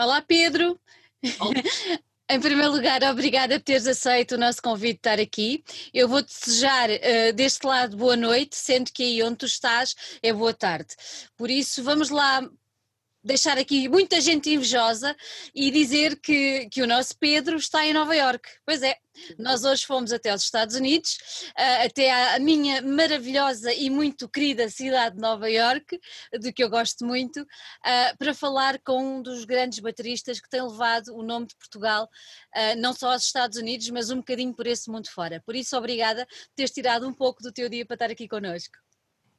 Olá, Pedro. Em primeiro lugar, obrigada por teres aceito o nosso convite de estar aqui. Eu vou desejar uh, deste lado boa noite, sendo que aí onde tu estás é boa tarde. Por isso, vamos lá deixar aqui muita gente invejosa e dizer que, que o nosso Pedro está em Nova York. Pois é, nós hoje fomos até aos Estados Unidos, uh, até à minha maravilhosa e muito querida cidade de Nova York, de que eu gosto muito, uh, para falar com um dos grandes bateristas que tem levado o nome de Portugal, uh, não só aos Estados Unidos, mas um bocadinho por esse mundo fora. Por isso, obrigada por teres tirado um pouco do teu dia para estar aqui connosco.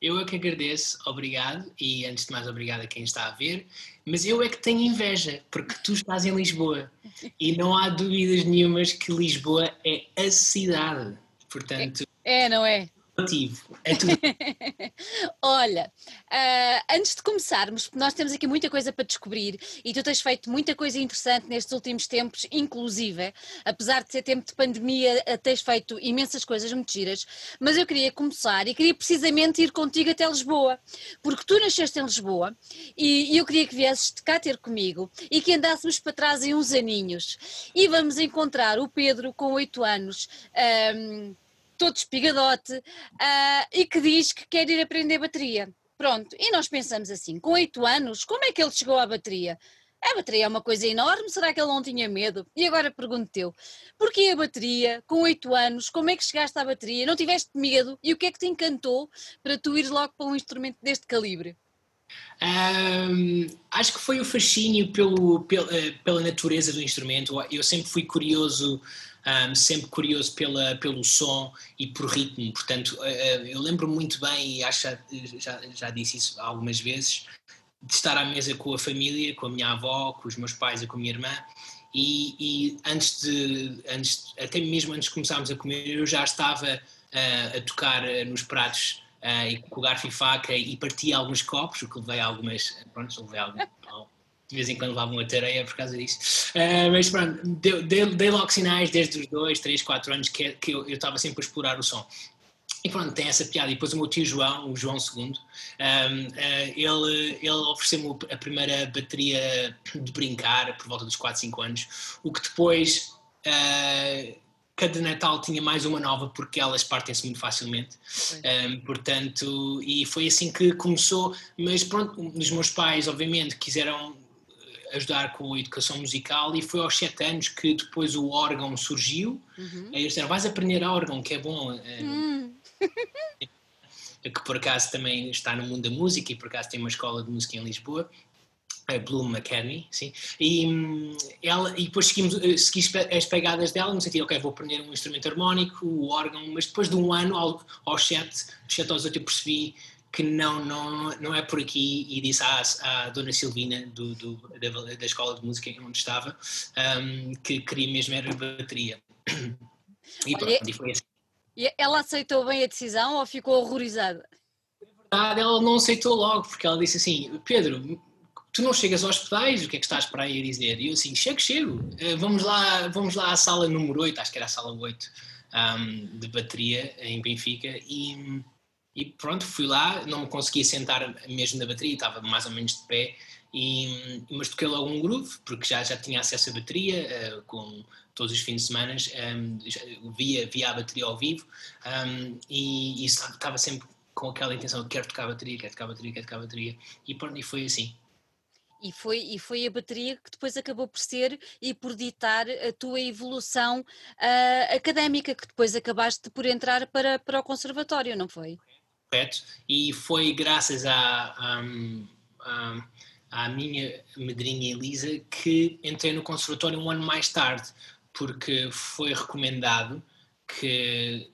Eu é que agradeço, obrigado, e antes de mais, obrigado a quem está a ver. Mas eu é que tenho inveja, porque tu estás em Lisboa e não há dúvidas nenhumas que Lisboa é a cidade. Portanto. É, não é? Motivo. É tudo. Olha, uh, antes de começarmos, nós temos aqui muita coisa para descobrir e tu tens feito muita coisa interessante nestes últimos tempos, inclusive, apesar de ser tempo de pandemia, eh, tens feito imensas coisas muito giras, mas eu queria começar e queria precisamente ir contigo até Lisboa, porque tu nasceste em Lisboa e, eu queria que viesses cá ter comigo e que andássemos para trás em uns aninhos e vamos encontrar o Pedro com oito anos. Um, todo espigadote, uh, e que diz que quer ir aprender bateria. Pronto, e nós pensamos assim, com oito anos, como é que ele chegou à bateria? A bateria é uma coisa enorme, será que ele não tinha medo? E agora pergunto-te, porquê a bateria, com oito anos, como é que chegaste à bateria, não tiveste medo e o que é que te encantou para tu ires logo para um instrumento deste calibre? Um, acho que foi o fascínio pelo, pela, eh, pela natureza do instrumento, eu sempre fui curioso um, sempre curioso pela, pelo som e por ritmo. Portanto, uh, eu lembro muito bem, e acho já, já disse isso algumas vezes, de estar à mesa com a família, com a minha avó, com os meus pais e com a minha irmã. E, e antes de, antes, até mesmo antes de começarmos a comer, eu já estava uh, a tocar nos pratos uh, e com o garfo e faca e partia alguns copos, o que levei algumas, pronto, levei algum, de vez em quando levavam a tareia por causa disso. Uh, mas pronto, dei, dei, dei, logo sinais desde os 2, 3, 4 anos que, que eu estava sempre a explorar o som. E pronto, tem essa piada. E depois o meu tio João, o João II, um, uh, ele, ele ofereceu-me a primeira bateria de brincar por volta dos 4, 5 anos, o que depois. Uh, cada Natal tinha mais uma nova porque elas partem-se muito facilmente. Um, portanto, e foi assim que começou. Mas pronto, os meus pais, obviamente, quiseram ajudar com a educação musical e foi aos sete anos que depois o órgão surgiu. Uhum. Aí eles disseram, vais aprender órgão, que é bom. Uhum. que por acaso também está no mundo da música e por acaso tem uma escola de música em Lisboa. A Bloom Academy, sim, e, hum, ela, e depois seguimos, eh, segui as pegadas dela, no sentido, ok, vou aprender um instrumento harmónico, o órgão, mas depois de um ano, ao, aos sete, sete aos oito, eu percebi que não, não, não é por aqui e disse à, à dona Silvina do, do da, da, escola de música onde estava um, que queria mesmo era bateria. E, pronto, e foi assim. E ela aceitou bem a decisão ou ficou horrorizada? Na verdade, ela não aceitou logo, porque ela disse assim: Pedro, tu não chegas aos pedais, o que é que estás para aí a dizer? E eu assim: chego, chego, eh, vamos lá, vamos lá à sala número 8, acho que era a sala 8 um, de bateria em Benfica, e e pronto, fui lá, não me conseguia sentar mesmo na bateria, estava mais ou menos de pé, e, mas toquei logo um groove, porque já, já tinha acesso à bateria, uh, com todos os fins de semana, um, ehm, via, via a bateria ao vivo, um, ehm, e, e, estava sempre com aquela intenção quero tocar a bateria, quero tocar a bateria, quero tocar a bateria, e pronto, e foi assim. E foi, e foi a bateria que depois acabou por ser e por ditar a tua evolução uh, académica, que depois acabaste por entrar para, para o conservatório, não foi? E foi graças à, à, à minha madrinha Elisa que entrei no conservatório um ano mais tarde, porque foi recomendado que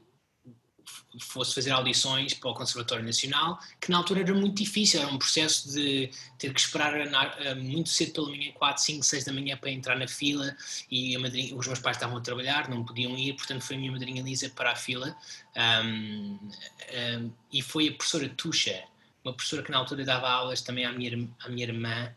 fosse fazer audições para o Conservatório Nacional, que na altura era muito difícil, era um processo de ter que esperar muito cedo pela manhã, 4, 5, 6 da manhã para entrar na fila e madrinha, os meus pais estavam a trabalhar, não podiam ir, portanto foi a minha madrinha Lisa para a fila. Um, um, e foi a professora Tuxa, uma professora que na altura dava aulas também à minha, à minha irmã,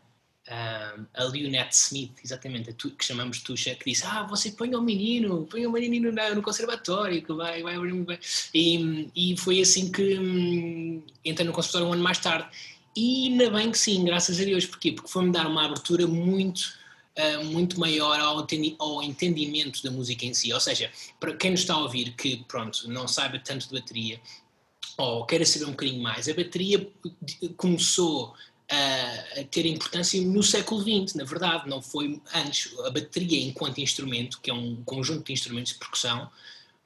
um, a Leonette Smith, exatamente, tu, que chamamos Tuxa, que disse: Ah, você põe o menino, põe o menino no, no conservatório, que vai, vai abrir bem. E, e foi assim que hum, no conservatório um ano mais tarde. E ainda bem que sim, graças a Deus. Porquê? Porque foi-me dar uma abertura muito uh, muito maior ao, ao, entendimento da música em si. Ou seja, para quem nos está a ouvir que, pronto, não saiba tanto de bateria ou queira saber um bocadinho mais, a bateria começou a, ter importância no século XX, na verdade, não foi antes. A bateria, enquanto instrumento, que é um conjunto de instrumentos de percussão,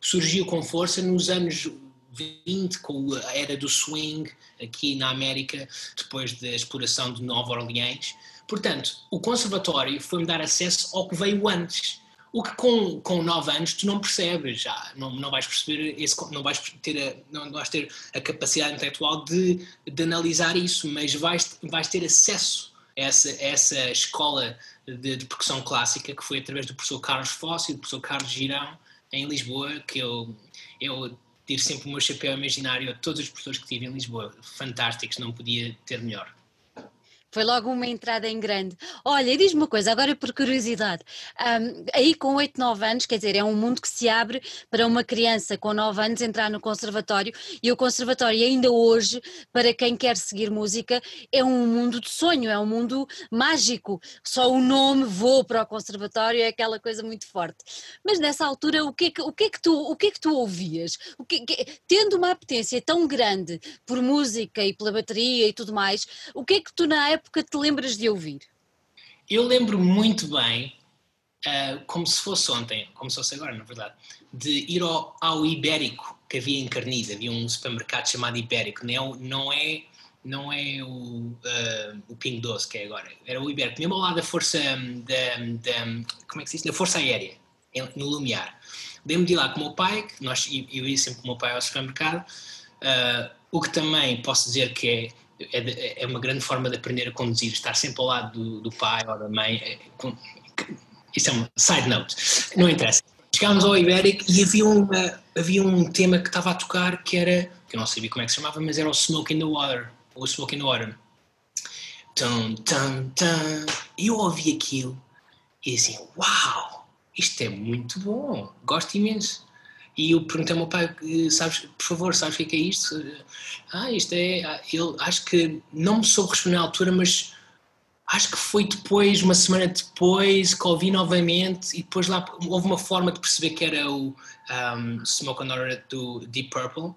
surgiu com força nos anos 20, com a era do swing aqui na América, depois da exploração de Nova Orleans. Portanto, o conservatório foi-me dar acesso ao que veio antes. O que com, com 9 anos tu não percebes, já não, não vais perceber, esse, não, vais ter a, não vais ter a capacidade intelectual de, de analisar isso, mas vais, vais ter acesso a essa, a essa escola de, de percussão clássica que foi através do professor Carlos Fosse e do professor Carlos Girão em Lisboa, que eu, eu tiro sempre o meu chapéu imaginário a todos os professores que tive em Lisboa, fantásticos, não podia ter melhor. Foi logo uma entrada em grande. Olha, diz-me uma coisa, agora por curiosidade. Um, aí com 8, 9 anos, quer dizer, é um mundo que se abre para uma criança com 9 anos entrar no conservatório e o conservatório ainda hoje, para quem quer seguir música, é um mundo de sonho, é um mundo mágico. Só o nome vou para o conservatório é aquela coisa muito forte. Mas nessa altura, o que é que, o que, é que, tu, o que, é que tu ouvias? O que, que, tendo uma apetência tão grande por música e pela bateria e tudo mais, o que é que tu na época época te lembras de ouvir? Eu lembro muito bem, uh, como se fosse ontem, como se fosse agora, na verdade, de ir ao, ao Ibérico que havia em Carnide, havia um supermercado chamado Ibérico, não, não é não é o, uh, o Doce que é agora, era o Ibérico, mesmo lado da Força, da, da, como é que se diz, da Força Aérea, no Lumiar. Lembro de ir lá com o meu pai, nós, eu ia sempre com o meu pai ao supermercado, uh, o que também posso dizer que é é, é, uma grande forma de aprender a conduzir, estar sempre ao lado do, do pai ou da mãe. É, com, isso é uma side note, não interessa. Chegámos ao Ibérico e havia, uma, havia um tema que estava a tocar que era, que eu não sabia como é que se chamava, mas era o Smoke in the Water, o Smoke in the Water. Tum, tum, tum. E eu ouvi aquilo e assim, uau, isto é muito bom, gosto imenso. E eu perguntei ao meu pai, sabes, por favor, sabes o que é, é isto? Ah, isto é. Ah, ele, acho que não me soube responder à altura, mas acho que foi depois, uma semana depois, que ouvi novamente e depois lá houve uma forma de perceber que era o um, Smoke on Order do Deep Purple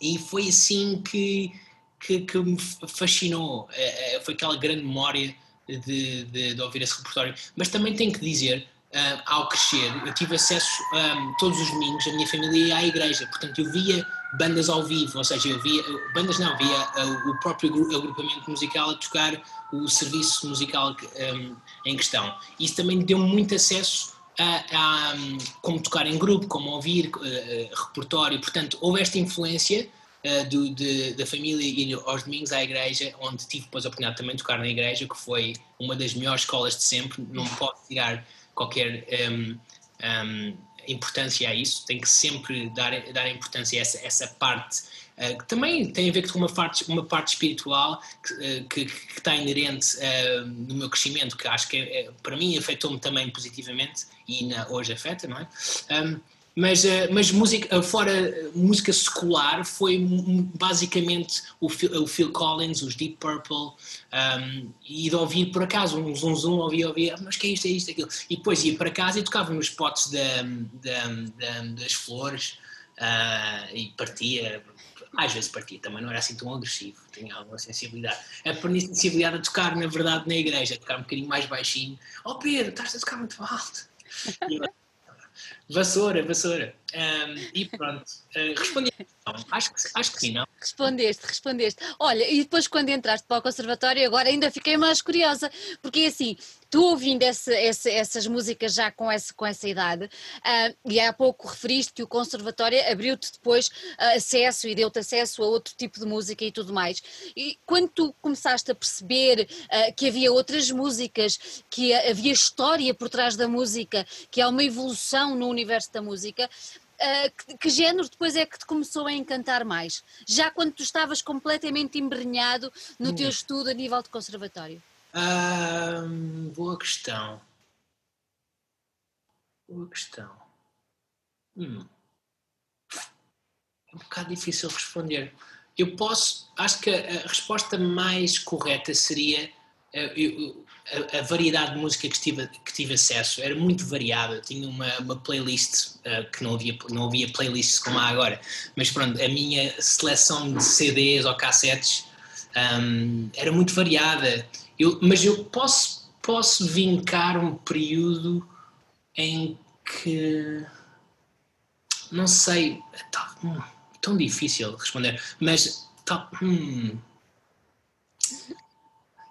e foi assim que, que, que me fascinou. É, é, foi aquela grande memória de, de, de ouvir esse repertório. Mas também tenho que dizer uh, ao crescer, eu tive acesso um, todos os domingos, a minha família ia à igreja, portanto eu via bandas ao vivo, ou seja, eu via, bandas não, via uh, o próprio agrupamento musical a tocar o serviço musical um, em questão. Isso também deu muito acesso a, a um, como tocar em grupo, como ouvir uh, repertório, portanto houve esta influência Uh, do, de, da família ir aos domingos à igreja, onde tive depois a oportunidade também de tocar na igreja, que foi uma das melhores escolas de sempre, não posso tirar qualquer um, um, importância a isso, tem que sempre dar, dar importância a essa, essa parte uh, que também tem a ver com uma parte, uma parte espiritual que, uh, que, que, está inerente uh, no meu crescimento, que acho que é, para mim afetou-me também positivamente e na, hoje afeta, não é? Um, mas, eh, mas música, eh, fora eh, música secular foi basicamente o Phil, o Phil Collins, os Deep Purple, um, e de ouvir por acaso um zum zum, ouvia, ouvia, mas que é isto, é isto, é aquilo. E depois ia para casa e tocava nos potes da, da, da, das flores uh, e partia, às vezes partia também, não era assim tão agressivo, tinha alguma sensibilidade. Aprendi sensibilidade a tocar, na verdade, na igreja, a tocar um bocadinho mais baixinho. Oh Pedro, estás a tocar muito alto. Vassoura, vassoura. Um, e pronto, uh, respondi. Acho que, acho que sim, não? Respondeste, respondeste. Olha, e depois quando entraste para o conservatório, agora ainda fiquei mais curiosa, porque é assim, tu ouvindo esse, esse, essas músicas já com essa, com essa idade, uh, e há pouco referiste que o conservatório abriu-te depois uh, acesso e deu-te acesso a outro tipo de música e tudo mais. E quando tu começaste a perceber uh, que havia outras músicas, que havia história por trás da música, que há uma evolução no universo da música, Uh, que, que, género depois é que te começou a encantar mais? Já quando tu estavas completamente embrenhado no hum. teu estudo a nível de conservatório? boa questão. Boa questão. Hum. É um bocado difícil responder. Eu posso, acho que a resposta mais correta seria eu, a, variedade de música que tive, que tive acesso era muito variada. Eu tinha uma, uma playlist uh, que não havia, não havia playlists como há agora, mas pronto, a minha seleção de CDs ou cassetes um, era muito variada. Eu, mas eu posso, posso vincar um período em que não sei, tá, hum, tão difícil responder, mas tá, hum,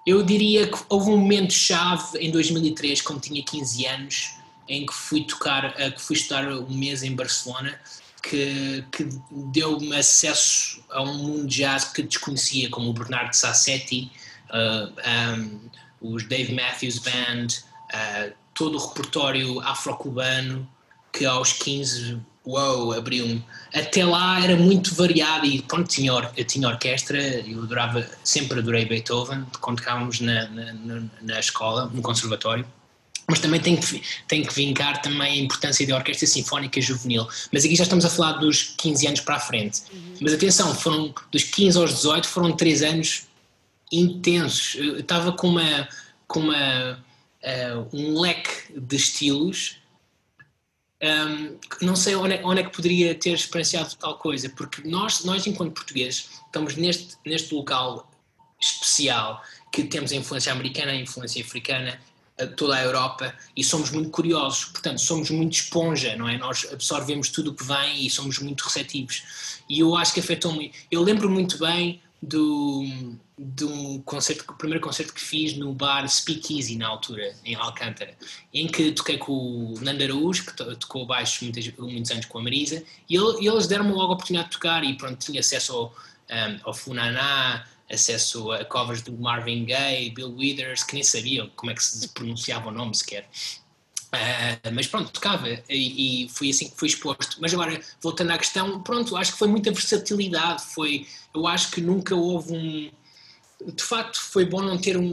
eu diria que houve um momento chave em 2003, quando tinha 15 anos, em que fui tocar, eh, que fui estudar um mês em Barcelona, que, que deu-me acesso a um mundo de jazz que desconhecia, como o Bernardo Sassetti, uh, um, os Dave Matthews Band, uh, todo o repertório afro-cubano, que aos 15 uau, abriu-me. Até lá era muito variado e pronto, tinha, or, tinha orquestra, eu adorava, sempre adorei Beethoven, quando tocávamos na, na, na, escola, no conservatório. Mas também tem que, tem que vincar também a importância da orquestra sinfónica juvenil. Mas aqui já estamos a falar dos 15 anos para a frente. Uhum. Mas atenção, foram dos 15 aos 18, foram 3 anos intensos. Eu estava com uma, com uma, uh, um leque de estilos um, não sei onde é, onde é, que poderia ter experienciado tal coisa, porque nós, nós enquanto portugueses, estamos neste, neste local especial que temos a influência americana, a influência africana, toda a Europa e somos muito curiosos, portanto somos muito esponja, não é? Nós absorvemos tudo o que vem e somos muito receptivos. E eu acho que afetou-me. Eu lembro muito bem do, do concerto, o primeiro concerto que fiz no bar Speakeasy na altura, em Alcântara, em que toquei com o Nando Araújo, que tocou baixo muitos, muitos anos com a Marisa, e, ele, e eles deram-me logo a oportunidade de tocar e pronto, tinha acesso ao, um, ao Funaná, acesso a covers do Marvin Gaye, Bill Withers, que nem sabia como é que se pronunciava o nome sequer. Uh, mas pronto, tocava e, e foi assim que fui exposto. Mas agora, voltando à questão, pronto, acho que foi muita versatilidade. Foi, eu acho que nunca houve um. De facto, foi bom não ter um,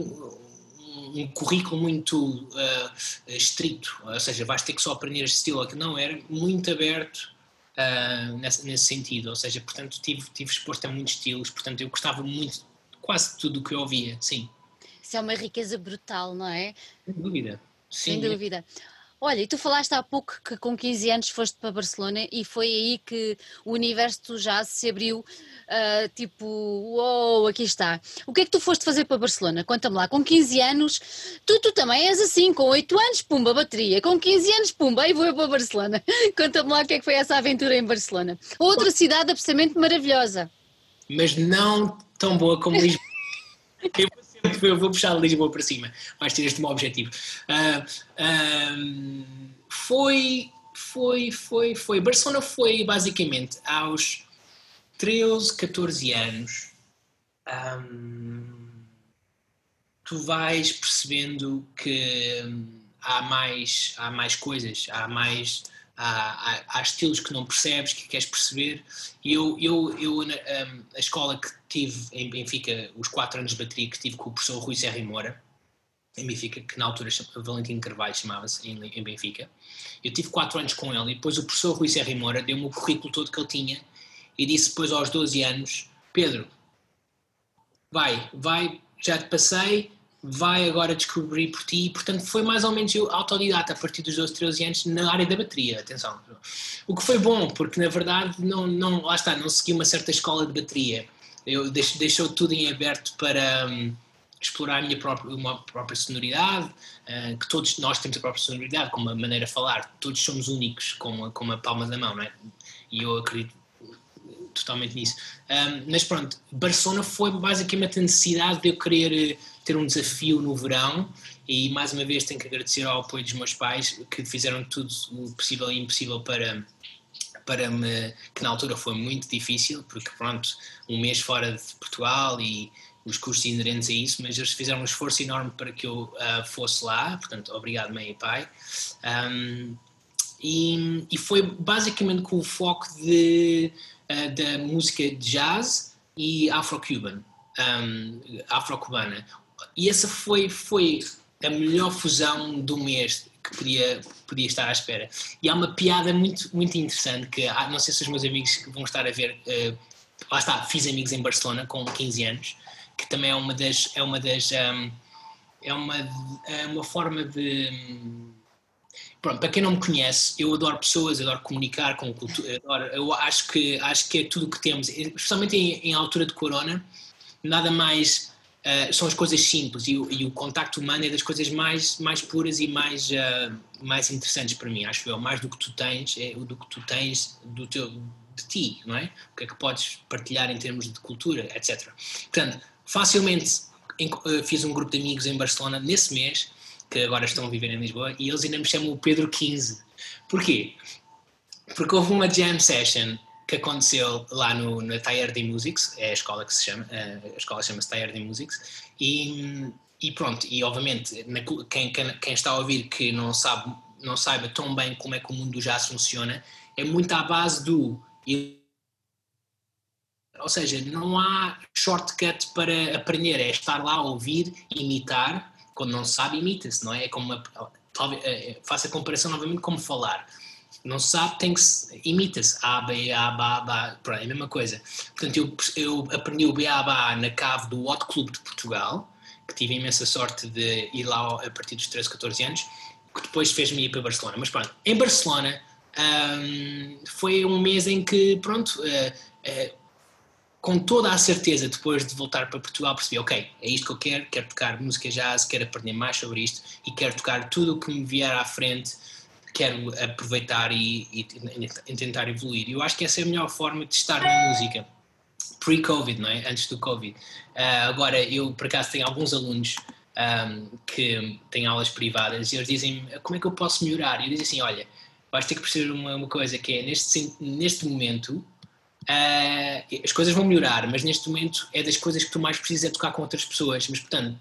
um currículo muito uh, estrito, ou seja, vais ter que só aprender este estilo. Que não, era muito aberto uh, nesse, nesse, sentido. Ou seja, portanto, tive, tive exposto a muitos estilos, portanto, eu gostava muito quase tudo o que eu ouvia, sim. Isso é uma riqueza brutal, não é? Sem dúvida. Sim. Sem dúvida. Olha, e tu falaste há pouco que com 15 anos foste para Barcelona e foi aí que o universo do jazz se abriu, uh, tipo, uou, wow, aqui está. O que é que tu foste fazer para Barcelona? Conta-me lá, com 15 anos, tu, tu também és assim, com 8 anos, pumba, bateria, com 15 anos, pumba, e vou para Barcelona. Conta-me lá o que é que foi essa aventura em Barcelona. Outra cidade absolutamente maravilhosa. Mas não tão boa como Lisboa. eu vou puxar Lisboa para cima, vais ter este meu objetivo. Uh, foi, foi, foi, foi. Barcelona foi basicamente aos 13, 14 anos. Um, tu vais percebendo que há mais, há mais coisas, há mais há, há, estilos que não percebes, que queres perceber. E eu, eu, eu um, a escola que tive em Benfica, os quatro anos de bateria que tive com o professor Rui Serra Moura, em Benfica, que na altura Valentim Carvalho chamava-se em, em, Benfica. Eu tive quatro anos com ele e depois o professor Rui Serra Moura deu-me o currículo todo que ele tinha e disse depois aos 12 anos, Pedro, vai, vai, já te passei, vai agora descobrir por ti, portanto foi mais ou menos eu autodidata a partir dos 12, 13 anos na área da bateria, atenção. O que foi bom, porque na verdade não, não lá está, não segui uma certa escola de bateria, eu deixo, deixou tudo em aberto para um, explorar a minha própria, uma própria sonoridade, uh, que todos nós temos a própria sonoridade, com uma maneira de falar, todos somos únicos com a, com a palma da mão, não é? E eu acredito totalmente nisso. Um, mas pronto, Barcelona foi basicamente a necessidade de eu querer ter um desafio no verão. E mais uma vez tenho que agradecer ao apoio dos meus pais que fizeram tudo o possível e impossível para para me que na altura foi muito difícil porque pronto um mês fora de Portugal e os custos inerentes a isso mas eles fizeram um esforço enorme para que eu uh, fosse lá. Portanto obrigado mãe e pai. Um, e, e, foi basicamente com o foco de, uh, da música jazz e afro-cuban um, afro-cubana e essa foi, foi a melhor fusão do mês que podia, podia estar à espera. E há uma piada muito, muito interessante que ah, não sei se os meus amigos vão estar a ver. Uh, lá está, fiz amigos em Barcelona com 15 anos, que também é uma das, é uma das, um, é uma, é uma forma de. Pronto, para quem não me conhece, eu adoro pessoas, adoro comunicar com cultura, adoro, eu acho que, acho que é tudo o que temos, especialmente em, em altura de corona, nada mais uh, são as coisas simples e o, e o, contacto humano é das coisas mais, mais puras e mais, uh, mais interessantes para mim, acho eu, mais do que tu tens, é do que tu tens do teu, de ti, não é? O que é que podes partilhar em termos de cultura, etc. Portanto, facilmente eh, fiz um grupo de amigos em Barcelona nesse mês, que agora estão a viver em Lisboa, e eles ainda me chamam o Pedro 15. Porquê? Porque houve uma jam session que aconteceu lá no, na de Musics, é a escola que se chama, a escola chama-se de Musics, e, e pronto, e obviamente na, quem, quem, está a ouvir que não sabe não saiba tão bem como é que o mundo do jazz funciona, é muito à base do ou seja, não há shortcut para aprender, é estar lá a ouvir, imitar, quando não sabe, imita-se, não é? É como uma, é, é, a comparação novamente como falar. Não se sabe, tem que se, imita-se. A, B, A, B, B, pronto, é a mesma coisa. Portanto, eu, eu aprendi o B, A, B na cave do Hot Club de Portugal, que tive a imensa sorte de ir lá a partir dos 13, 14 anos, que depois fez-me ir para Barcelona. Mas pronto, em Barcelona um, foi um mês em que, pronto, uh, uh, com toda a certeza, depois de voltar para Portugal, percebi: ok, é isto que eu quero, quero tocar música jazz, quero aprender mais sobre isto e quero tocar tudo o que me vier à frente, quero aproveitar e, e, e tentar evoluir. Eu acho que essa é a melhor forma de estar na música. Pre-Covid, não é? Antes do Covid. Uh, agora, eu por acaso tenho alguns alunos um, que têm aulas privadas e eles dizem como é que eu posso melhorar? E eu digo assim: olha, vais ter que perceber uma, uma coisa que é neste, neste momento Uh, as coisas vão melhorar, mas neste momento é das coisas que tu mais precisas é tocar com outras pessoas. Mas, portanto,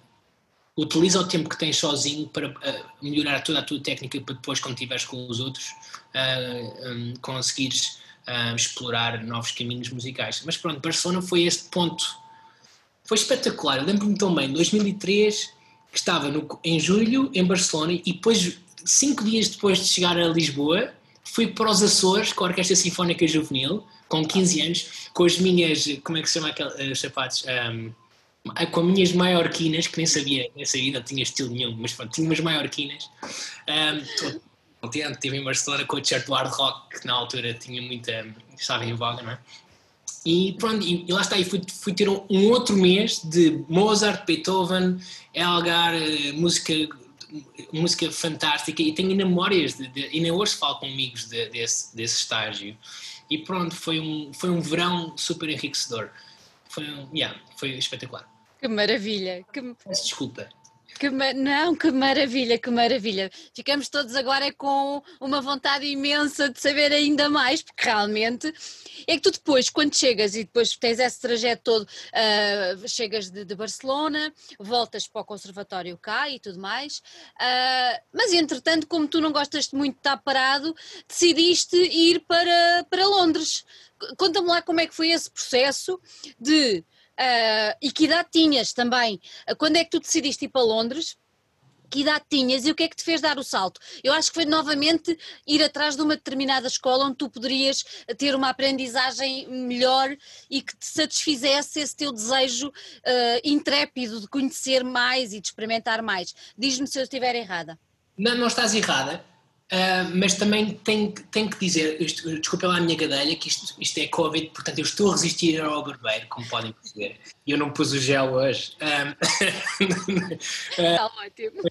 utiliza o tempo que tens sozinho para uh, melhorar toda a tua técnica para depois, quando estiveres com os outros, uh, um, conseguires explorar novos caminhos musicais. Mas pronto, Barcelona foi este ponto. Foi espetacular. Lembro-me tão bem, 2003, que estava no, em julho em Barcelona e depois, cinco dias depois de chegar a Lisboa, fui para os Açores com a Orquestra Sinfónica Juvenil com 15 anos, com as minhas, como é que se chama aqueles sapatos? Um, com as minhas maiorquinas, que nem sabia, nem sabia, não tinha estilo nenhum, mas pronto, tinha umas maiorquinas. Um, contente, estive em Barcelona com o t-shirt do hard rock, que na altura tinha muita, estava em voga, não é? E pronto, e, e lá está, e fui, fui ter um, um, outro mês de Mozart, Beethoven, Elgar, uh, música música fantástica e tenho memórias de, de, nem hoje falo com amigos de, desse, desse estágio e pronto, foi um, foi um verão super enriquecedor. Foi, um, yeah, foi espetacular. Que maravilha! Que... Peço desculpa. Que, não, que maravilha, que maravilha. Ficamos todos agora com uma vontade imensa de saber ainda mais, porque realmente é que tu depois, quando chegas e depois tens esse trajeto todo, uh, chegas de, de, Barcelona, voltas para o conservatório cá e tudo mais, uh, mas entretanto, como tu não gostas muito de estar parado, decidiste ir para, para Londres. Conta-me lá como é que foi esse processo de Uh, e que idade tinhas também? Uh, quando é que tu decidiste ir para Londres? Que idade tinhas e o que é que te fez dar o salto? Eu acho que foi novamente ir atrás de uma determinada escola onde tu poderias ter uma aprendizagem melhor e que te satisfizesse esse teu desejo uh, intrépido de conhecer mais e de experimentar mais. Diz-me se eu estiver errada. Não, não estás errada. Uh, mas também tenho, tenho que dizer, isto, desculpa lá a minha gadelha, que isto, isto é Covid, portanto eu estou a resistir ao barbeiro, como podem perceber. E eu não pus o gel hoje. Está uh, ótimo.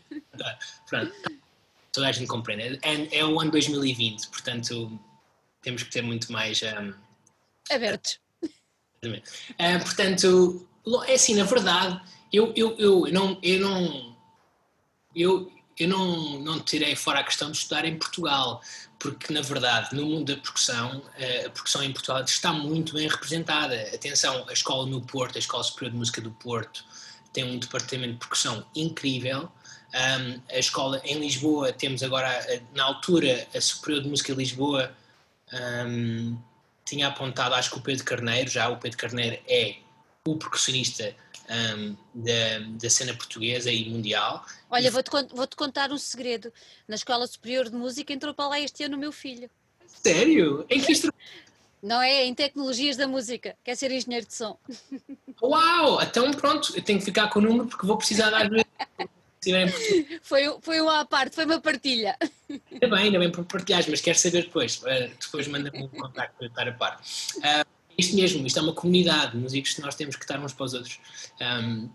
Pronto, toda a gente compreende. É, é o ano 2020, portanto temos que ter muito mais. Um, Abertos. Uh, portanto, é assim, na verdade, eu, eu, eu não. Eu não eu, eu não, não tirei fora a questão de estudar em Portugal, porque na verdade no mundo da percussão, eh, a percussão em Portugal está muito bem representada. Atenção, a escola no Porto, a Escola Superior de Música do Porto, tem um departamento de percussão incrível. Um, a escola em Lisboa, temos agora, eh, na altura, a Superior de Música de Lisboa um, tinha apontado, acho que o Pedro Carneiro, já o Pedro Carneiro é o percussionista um, da, da, cena portuguesa e mundial. Olha, vou-te vou -te contar um segredo. Na Escola Superior de Música entrou para lá este ano o meu filho. Sério? Em que instrumento? Não é, em tecnologias da música. Quer ser engenheiro de som. Uau! Então pronto, eu tenho que ficar com o número porque vou precisar dar foi, foi uma parte, foi uma partilha. Ainda bem, ainda bem por partilhares, mas quero saber depois. Uh, depois manda-me um contacto para estar a par. Uh, isto mesmo, isto é uma comunidade, músicos que nós temos que estar uns para os outros, um,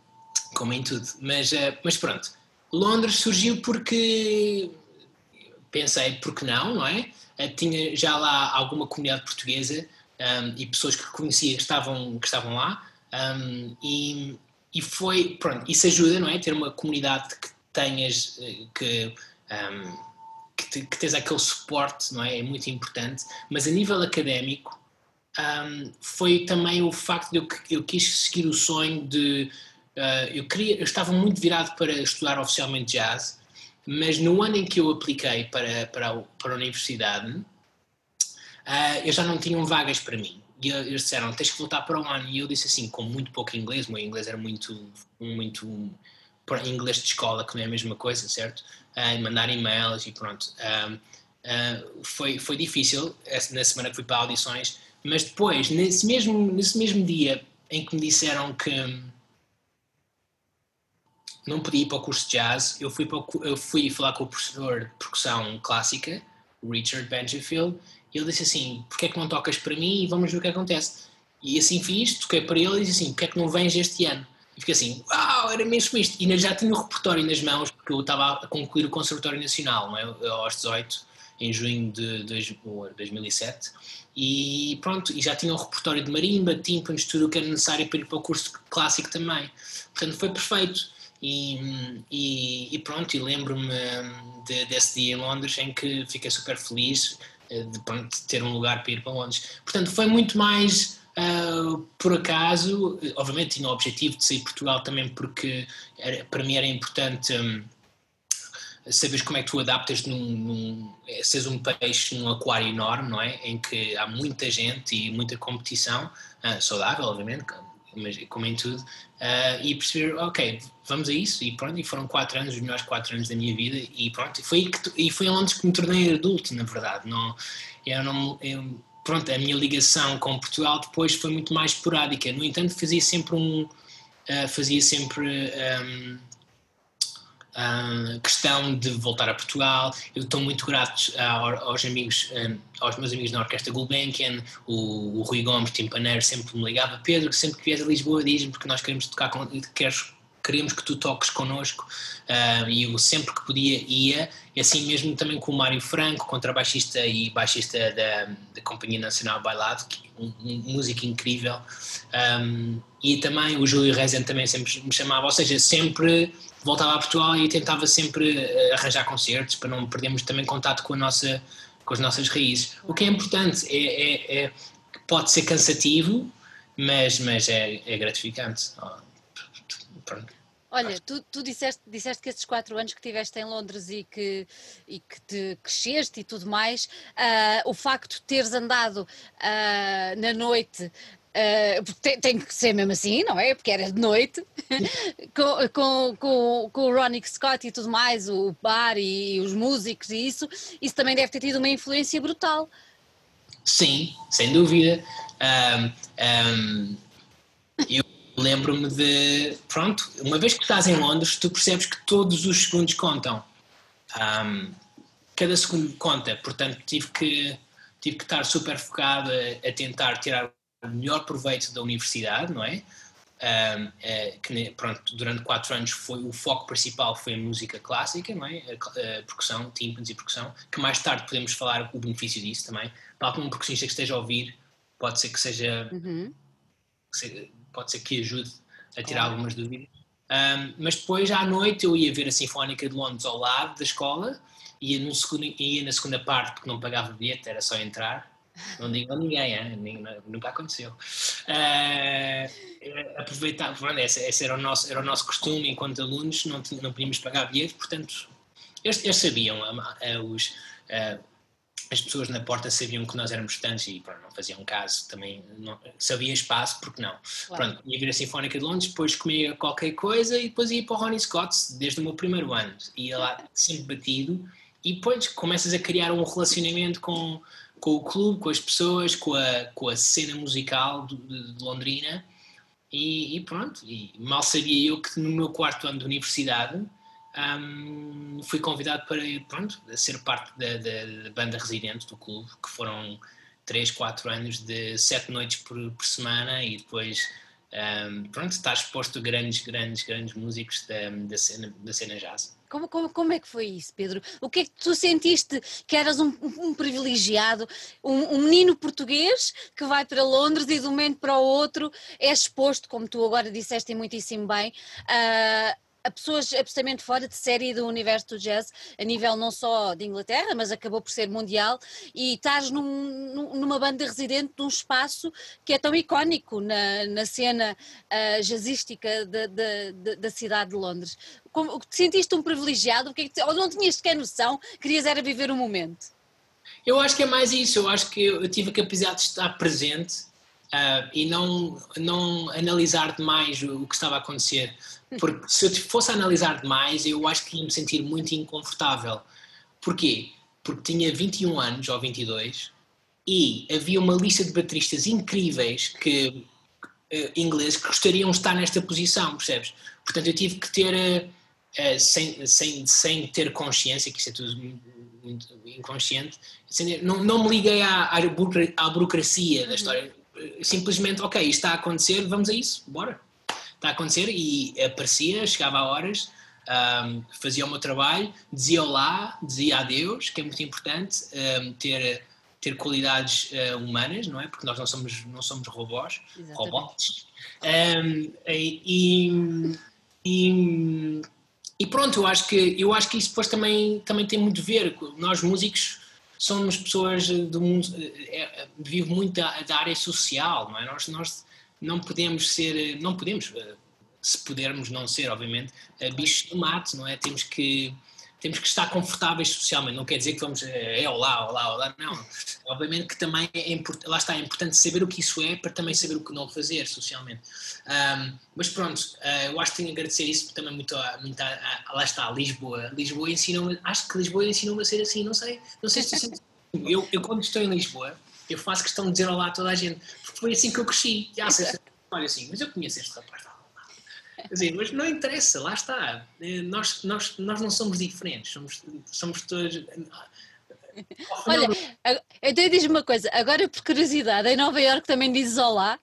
como em tudo. Mas, uh, mas pronto, Londres surgiu porque pensei, porque não, não é? tinha já lá alguma comunidade portuguesa um, e pessoas que conhecia que estavam, que estavam lá. Um, e, e foi, pronto, isso ajuda, não é? Ter uma comunidade que tenhas, eh, que, que, te, que tens aquele suporte, não é? É muito importante. Mas a nível académico, um, foi também o facto de eu, eu quis seguir o sonho de. Uh, eu, queria, eu estava muito virado para estudar oficialmente jazz, mas no ano em que eu apliquei para, para, a, para a universidade, uh, eu já não tinham vagas para mim. E eles disseram tens que voltar para o ano. E eu disse assim com muito pouco inglês o meu inglês era muito muito inglês de escola que não é a mesma coisa certo? Uh, mandar e-mails e pronto. Uh, foi foi difícil. Na semana que fui para audições mas depois nesse mesmo nesse mesmo dia em que me disseram que não podia ir para o curso de jazz eu fui para o, eu fui falar com o professor de percussão clássica Richard Benjafield e ele disse assim: Porquê é que não tocas para mim e vamos ver o que acontece? E assim fiz, toquei para ele e disse assim: Porquê é que não vens este ano? E fiquei assim: Uau, era mesmo isto. E já tinha o repertório nas mãos, porque eu estava a concluir o Conservatório Nacional, não é? aos 18, em junho de 2007. E pronto, e já tinha o repertório de marimba, tímpanos, tudo o que era necessário para ir para o curso clássico também. Portanto, foi perfeito. E, e, e pronto, e lembro-me de, desse dia em Londres em que fiquei super feliz eh, de, pronto, ter um lugar para ir para Londres. Portanto, foi muito mais uh, por acaso, obviamente tinha o objetivo de sair de Portugal também porque era, para mim era importante um, saberes como é que tu adaptas num, num eh, seres um peixe num aquário enorme, não é? Em que há muita gente e muita competição, uh, saudável, obviamente, como em tudo, uh, e perceber, ok, vamos a isso, e pronto, e foram quatro anos, os melhores quatro anos da minha vida, e pronto, e foi, que, e foi Londres que me tornei adulto, na verdade, não, eu não, eu, pronto, a minha ligação com Portugal depois foi muito mais esporádica, no entanto fazia sempre um, uh, fazia sempre um, uh, questão de voltar a Portugal. Eu estou muito grato aos amigos, um, aos meus amigos na Orquestra Gulbenkian, o, o Rui Gomes, timpaneiro, sempre me ligava, Pedro, sempre que vieres a Lisboa diz-me porque nós queremos tocar, com, queres, queremos que tu toques connosco uh, e eu sempre que podia ia, e assim mesmo também com o Mário Franco, contrabaixista e baixista da, da Companhia Nacional Bailado, que, é um, um músico incrível, um, e também o Júlio Rezende também sempre me chamava, ou seja, sempre voltava a Portugal e tentava sempre uh, arranjar concertos para não perdermos também contato com, a nossa, com as nossas raízes. O que é importante é, é, é pode ser cansativo, mas, mas é, é gratificante. Pronto. Olha, tu, tu disseste, disseste que esses quatro anos que tiveste em Londres e que, e que te cresceste e tudo mais, uh, o facto de teres andado uh, na noite Uh, tem, tem, que ser mesmo assim, não é? Porque era de noite, com, com, com, com, o Ronnie Scott e tudo mais, o bar e, e, os músicos e isso, isso também deve ter tido uma influência brutal. Sim, sem dúvida. Um, um, eu lembro-me de. Pronto, uma vez que estás em Londres, tu percebes que todos os segundos contam. Um, cada segundo conta, portanto tive que, tive que estar super focado a, a tentar tirar o melhor proveito da universidade, não é? Um, é, que pronto, durante quatro anos foi o foco principal foi a música clássica, não é? A, a percussão, tímpanos e percussão, que mais tarde podemos falar o benefício disso também. Para algum percussionista que esteja a ouvir, pode ser que seja, uhum. Pode ser que ajude a tirar claro. algumas dúvidas. Um, mas depois à noite eu ia ver a Sinfónica de Londres ao lado da escola, ia, segundo, ia na segunda parte porque não pagava bilhete, era só entrar não digo a ninguém, hein? nunca aconteceu. Uh, aproveitar, pronto, esse, esse, era, o nosso, era o nosso costume enquanto alunos, não, não podíamos pagar bilhete, portanto, eles, eles sabiam, os, uh, as pessoas na porta sabiam que nós éramos tantos e pronto, não faziam caso também, não, se havia espaço, porque não. Claro. Pronto, ia vir a Sinfónica de Londres, depois comia qualquer coisa e depois ia para o Ronnie Scott desde o meu primeiro ano. Ia lá sempre batido e depois começas a criar um relacionamento com com o clube, com as pessoas, com a, com a cena musical de, de Londrina e, e, pronto, e mal sabia eu que no meu quarto ano de universidade um, fui convidado para pronto, ser parte da, da, da, banda residente do clube, que foram 3, 4 anos de 7 noites por, por semana e depois um, pronto, estar exposto a grandes, grandes, grandes músicos da, da, cena, da cena jazz. Como, como, como é que foi isso, Pedro? O que é que tu sentiste que eras um, um privilegiado, um, um, menino português que vai para Londres e de um momento para o outro é exposto, como tu agora disseste muitíssimo bem, a a pessoas absolutamente fora de série do universo do jazz, a nível não só de Inglaterra, mas acabou por ser mundial, e estás num, numa banda residente de um espaço que é tão icónico na, na cena uh, jazzística de, de, de, da cidade de Londres. Como, te sentiste um privilegiado? Porque, é ou não tinhas sequer noção, querias era viver o momento? Eu acho que é mais isso, eu acho que eu tive a capacidade de estar presente uh, e não, não analisar demais o, o que estava a acontecer. Porque se eu fosse analisar demais, eu acho que ia me sentir muito inconfortável. Porquê? Porque tinha 21 anos ou 22 e havia uma lista de bateristas incríveis que uh, ingleses que gostariam de estar nesta posição, percebes? Portanto, eu tive que ter, uh, sem, sem, sem ter consciência, que isso é tudo muito inconsciente, não, não me liguei à, à burocracia da história simplesmente, ok, isto está a acontecer, vamos a isso, bora. Está a acontecer e aparecia, chegava a horas, um, fazia o meu trabalho, dizia olá, dizia adeus, que é muito importante um, ter, ter qualidades uh, humanas, não é? Porque nós não somos, não somos robôs, robôs. Um, e, e, e, pronto, eu acho, que, eu acho que isso depois também, também tem muito a ver. Nós músicos somos pessoas do mundo, é, é, vive muito da, da, área social, não é? Nós, nós não podemos ser, não podemos, eh, se pudermos não ser, obviamente, eh, bichos do mato, não é? Temos que temos que estar confortáveis socialmente, não quer dizer que vamos, é, olá, olá, olá, não. Obviamente que também é importante, lá está, é importante saber o que isso é para também saber o que não fazer socialmente. Um, mas pronto, eu acho que tenho que agradecer isso também muito, a, muito a, a, lá está, a Lisboa. Lisboa ensinou acho que Lisboa ensinou-me a ser assim, não sei, não sei se assim. eu, eu quando estou em Lisboa, eu faço questão de dizer olá a toda a gente, foi assim que eu cresci. Já sei, olha assim, mas eu conheço este rapaz Assim, mas não interessa, lá está. Eh, nós, nós, nós não somos diferentes, somos, somos todos. Olha, então diz uma coisa, agora por curiosidade, em Nova Iorque também dizes olá?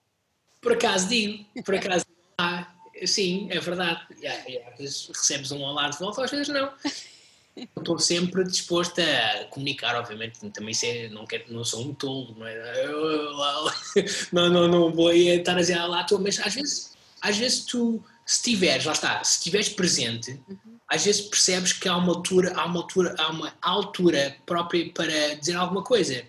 Por acaso digo, por acaso olá, sim, é verdade. E, às vezes recebes um olá de volta, às vezes não. Estou sempre disposto a comunicar, obviamente, também sei, não, quero, não sou um tolo, não é? Não, não, não vou estar a dizer olá, mas às vezes, às vezes tu se tiveres, lá está, se estiveres presente, uhum. às vezes percebes que há uma altura, há uma altura, há uma altura própria para dizer alguma coisa.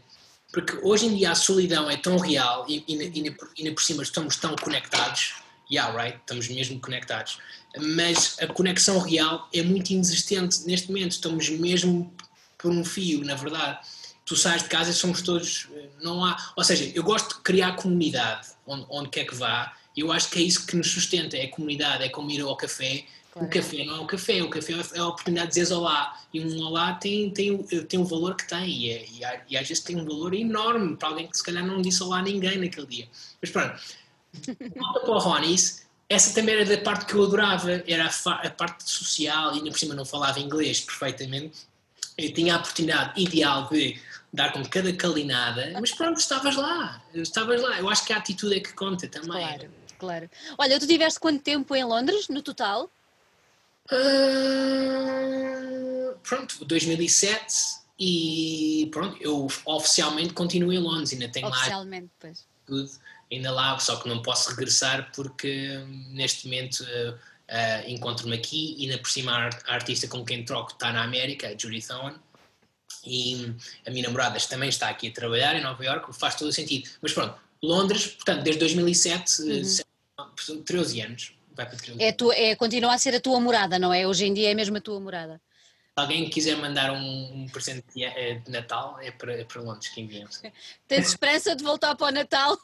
Porque hoje em dia a solidão é tão real e, e, e, e por cima estamos tão conectados, yeah, right, estamos mesmo conectados, mas a conexão real é muito inexistente neste momento, estamos mesmo por um fio, na verdade. Tu sais de casa e somos todos, não há, ou seja, eu gosto de criar comunidade onde, onde quer que vá, eu acho que é isso que nos sustenta, é a comunidade, é como ir ao café. Claro. O café não é o café, o café é a oportunidade de dizer olá. E um olá tem, tem, tem o valor que tem, e, é, e, e, às vezes tem um valor enorme para alguém que se calhar não disse olá a ninguém naquele dia. Mas pronto, volta para o Ronis, essa também era da parte que eu adorava, era a, a parte social, e ainda por cima não falava inglês perfeitamente. Eu tinha a oportunidade ideal de dar com cada calinada, mas pronto, estavas lá, estavas lá. Eu acho que a atitude é que conta também. Claro claro. Olha, tu tiveste quanto tempo em Londres, no total? Uh, pronto, 2007 e pronto, eu oficialmente continuo em Londres, ainda tenho oficialmente, lá pois. tudo, ainda lá, só que não posso regressar porque neste momento uh, uh, encontro-me aqui e ainda por cima a artista com quem troco está na América, a Judy Thorne, e a minha namorada também está aqui a trabalhar em Nova York, faz todo o sentido. Mas pronto, Londres, portanto, desde 2007, uhum. 13 anos. Vai para 13 é, tu, é, continua a ser a tua morada, não é? Hoje em dia é mesmo a tua morada. Se alguém quiser mandar um, um presente de, eh, de, Natal, é para, é para Londres que enviam. Tens esperança de voltar para o Natal?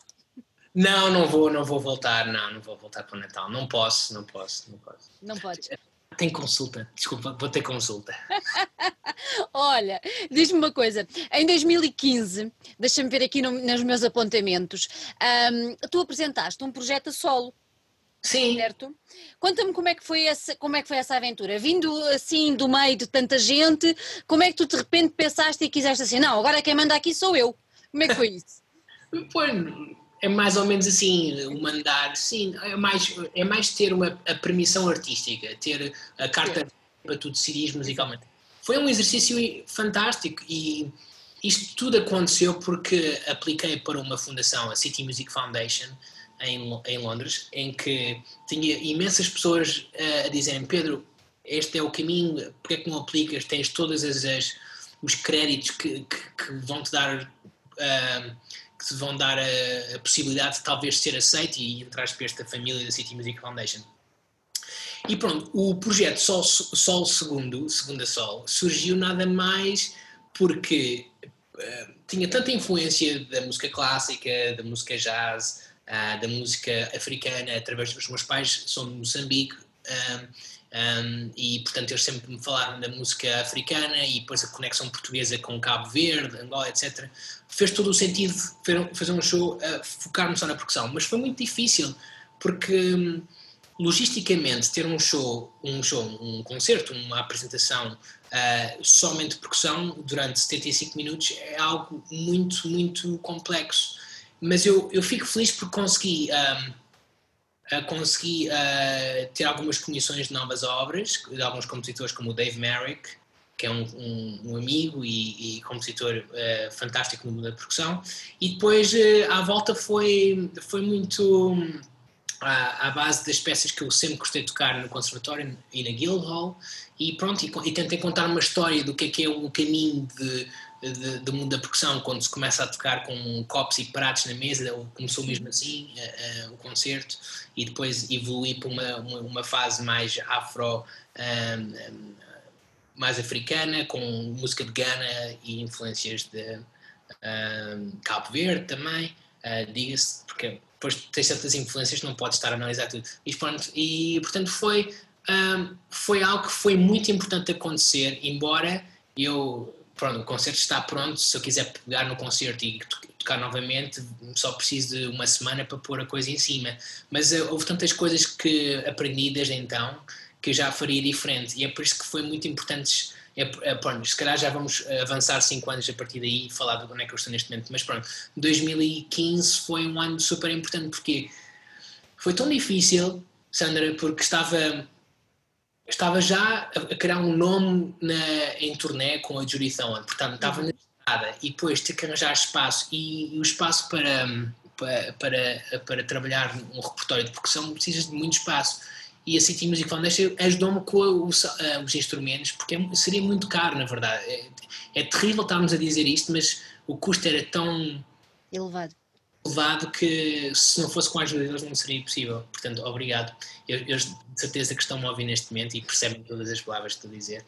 Não, não vou, não vou voltar, não, não vou voltar para o Natal. Não posso, não posso, não posso. Não podes. Tem consulta, desculpa, vou ter consulta. Olha, diz-me uma coisa, em 2015, deixa-me ver aqui no, nos meus apontamentos, um, tu apresentaste um projeto a solo. Sim. Certo? Conta-me como é que foi essa, como é que foi essa aventura. Vindo assim do meio de tanta gente, como é que tu de repente pensaste e quiseste assim, não, agora quem manda aqui sou eu. Como é que foi isso? Pois, é mais ou menos assim, o mandar, sim, é mais, é mais ter uma, a permissão artística, ter a carta sim. para tu decidires musicalmente. Foi um exercício fantástico e isto tudo aconteceu porque apliquei para uma fundação, a City Music Foundation, em, em Londres, em que tinha imensas pessoas uh, a dizerem Pedro, este é o caminho, porque é que não aplicas? Tens todos as, as, os créditos que, que, que vão te dar uh, que te vão dar a, a, possibilidade de talvez ser aceito e entrar para esta família da City Music Foundation. E pronto, o projeto Sol, Sol Segundo, Segunda Sol, surgiu nada mais porque uh, tinha tanta influência da música clássica, da música jazz, uh, da música africana, através dos meus pais, são de Moçambique, um, um, e portanto eles sempre me falaram da música africana e depois a conexão portuguesa com Cabo Verde, Angola, etc. Fez todo o sentido fazer um show a focar-me só na percussão, mas foi muito difícil porque hum, logisticamente ter um show, um show, um concerto, uma apresentação uh, somente de percussão durante 75 minutos é algo muito, muito complexo. Mas eu, eu fico feliz por conseguir, um, conseguir uh, ter algumas comissões de novas obras, de alguns compositores como o Dave Merrick, que é um, um, um amigo e, e compositor uh, fantástico no mundo da percussão. E depois, uh, à volta, foi, foi muito à, à, base das peças que eu sempre gostei de tocar no conservatório e na Guildhall e pronto, e, e, tentei contar uma história do que é que é um caminho de, de, do mundo da percussão quando se começa a tocar com copos e pratos na mesa, começou mesmo assim uh, uh, o concerto e depois evolui para uma, uma, uma fase mais afro um, um, mais africana, com música de Ghana e influências de um, Cabo Verde também, uh, diga-se, porque depois tens certas influências, não podes estar a analisar tudo. E, pronto, e portanto foi, foi algo que foi muito importante acontecer, embora eu, pronto, o concerto está pronto, se eu quiser pegar no concerto e tocar novamente, só preciso de uma semana para pôr a coisa em cima. Mas uh, houve tantas coisas que aprendi desde então que eu já faria diferente, e é por isso que foi muito importante é, é, pronto, se calhar já vamos avançar 5 anos a partir daí e falar de onde é que eu estou neste momento, mas pronto, 2015 foi um ano super importante porque foi tão difícil, Sandra, porque estava estava já a criar um nome na, em turnê com a Judy Thorne, portanto estava uhum. na estrada e depois ter que arranjar espaço e, e o espaço para, para, para, para trabalhar um repertório de percussão precisas de muito espaço e a City Music Foundation ajudou-me com os, os, instrumentos, porque é, seria muito caro, na verdade. É, é, terrível estarmos a dizer isto, mas o custo era tão elevado, elevado que se não fosse com a ajuda deles não seria possível. Portanto, obrigado. Eu, eu de certeza que estão a ouvir neste momento e percebem todas as palavras que estou a dizer.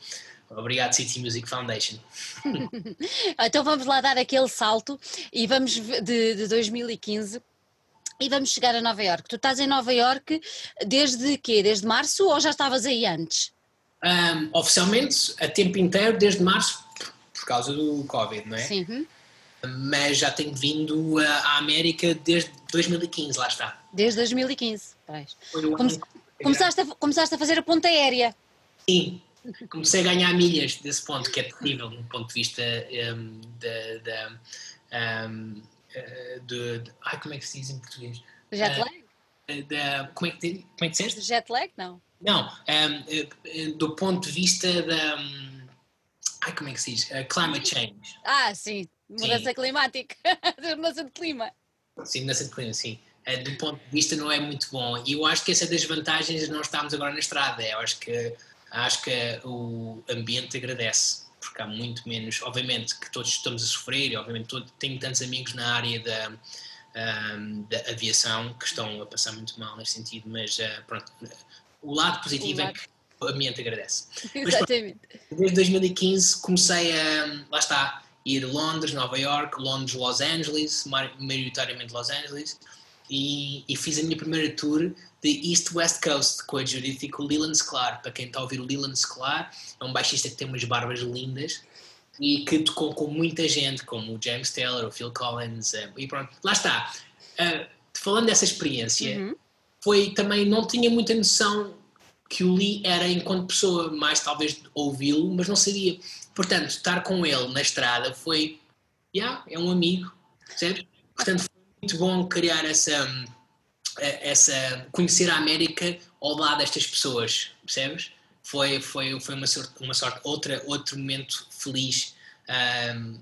Obrigado, City Music Foundation. então vamos lá dar aquele salto e vamos de, de 2015 e vamos chegar a Nova York. Tu estás em Nova York desde quê? Desde março ou já estavas aí antes? Um, oficialmente, a tempo inteiro, desde março, por causa do Covid, não é? Sim. Mas já tenho vindo à América desde 2015, lá está. Desde 2015, Come começaste, a, começaste a fazer a ponta aérea. Sim, comecei a ganhar milhas desse ponto, que é terrível do ponto de vista um, da. Um, eh, de, de, Ai, como é que se diz em português? Jet lag? Uh, da, como, é que, como é que disseste? Jet lag, não. Não, um, do ponto de vista da. Um, ai, como é que se diz? Uh, climate change. Ah, sim. Mudança sim. climática. mudança de clima. Sim, mudança de clima, sim. Uh, do ponto de vista não é muito bom. E eu acho que essa é das vantagens de não estarmos agora na estrada. Eu acho que, acho que o ambiente agradece porque há muito menos, obviamente que todos estamos a sofrer, e obviamente todo, tenho tantos amigos na área da, um, da aviação que estão a passar muito mal nesse sentido, mas uh, pronto, o lado positivo o é lado. é que o ambiente agradece. Exatamente. Mas, desde 2015 comecei a, lá está, ir a Londres, Nova York, Londres, Los Angeles, maioritariamente Los Angeles, e, e, fiz a minha primeira tour de East West Coast com a Judith e com o Leland Sklar. Para quem está a ouvir o Leland Sklar, é um baixista que tem umas barbas lindas e que tocou com muita gente, como o James Taylor, o Phil Collins, eh, e pronto. Lá está. Uh, falando dessa experiência, uhum. foi também, não tinha muita noção que o Lee era enquanto pessoa, mais talvez ouvi-lo, mas não sabia. Portanto, estar com ele na estrada foi, yeah, é um amigo, certo? Portanto, foi muito bom criar essa, essa, conhecer a América ao lado destas pessoas, percebes? Foi, foi, foi uma sorte, uma sorte outra, outro momento feliz um,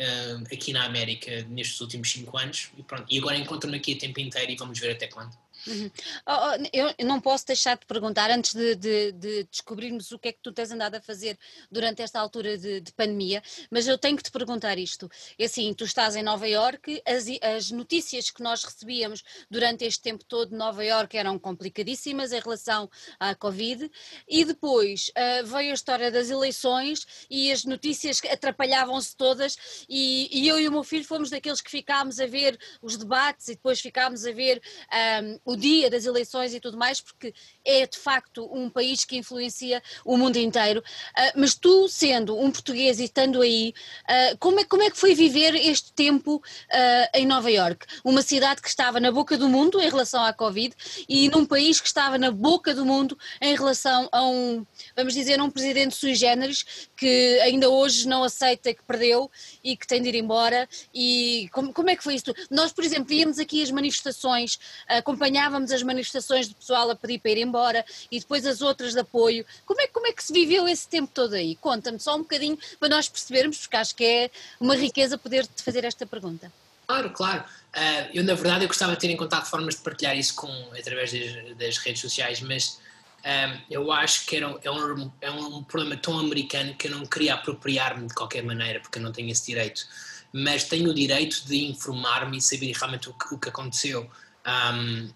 um, aqui na América nestes últimos cinco anos e pronto. E agora encontro-me aqui o tempo inteiro e vamos ver até quando. Uhum. Oh, oh, eu não posso deixar de perguntar, antes de, de, de, descobrirmos o que é que tu tens andado a fazer durante esta altura de, de pandemia, mas eu tenho que te perguntar isto. É assim, tu estás em Nova Iorque, as, as, notícias que nós recebíamos durante este tempo todo de Nova Iorque eram complicadíssimas em relação à Covid, e depois uh, veio a história das eleições e as notícias atrapalhavam-se todas, e, e, eu e o meu filho fomos daqueles que ficámos a ver os debates e depois ficámos a ver. Um, o dia das eleições e tudo mais, porque é de facto um país que influencia o mundo inteiro. Uh, mas tu, sendo um português e estando aí, uh, como, é, como é que foi viver este tempo uh, em Nova York? Uma cidade que estava na boca do mundo em relação à Covid e num país que estava na boca do mundo em relação a um, vamos dizer, um presidente sui generis que ainda hoje não aceita que perdeu e que tem de ir embora. E como, como é que foi isso? Nós, por exemplo, víamos aqui as manifestações, acompanhar acompanhávamos as manifestações do pessoal a pedir para ir embora e depois as outras de apoio. Como é, como é que se viveu esse tempo todo aí? Conta-me só um bocadinho para nós percebermos, porque acho que é uma riqueza poder-te fazer esta pergunta. Claro, claro. Uh, eu, na verdade, eu gostava de ter encontrado formas de partilhar isso com, através das, das redes sociais, mas um, ah, eu acho que era, é, um, é um problema tão americano que eu não queria apropriar-me de qualquer maneira, porque eu não tenho esse direito. Mas tenho o direito de informar-me e saber realmente o que, o que aconteceu. Um,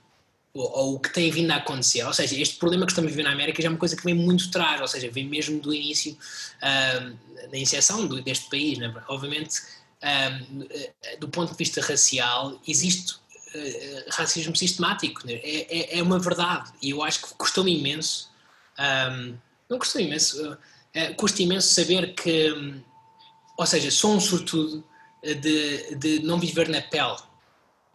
ou, o que tem vindo a acontecer. Ou seja, este problema que estamos a viver na América já é uma coisa que vem muito atrás, ou seja, vem mesmo do início, da iniciação do, deste país. Né? Obviamente, uh, do ponto de vista racial, existe uh, racismo sistemático, né? é, é, é, uma verdade, e eu acho que custou-me imenso, um, não custou imenso, uh, custa imenso saber que, ou seja, sou um sortudo de, de não viver na pele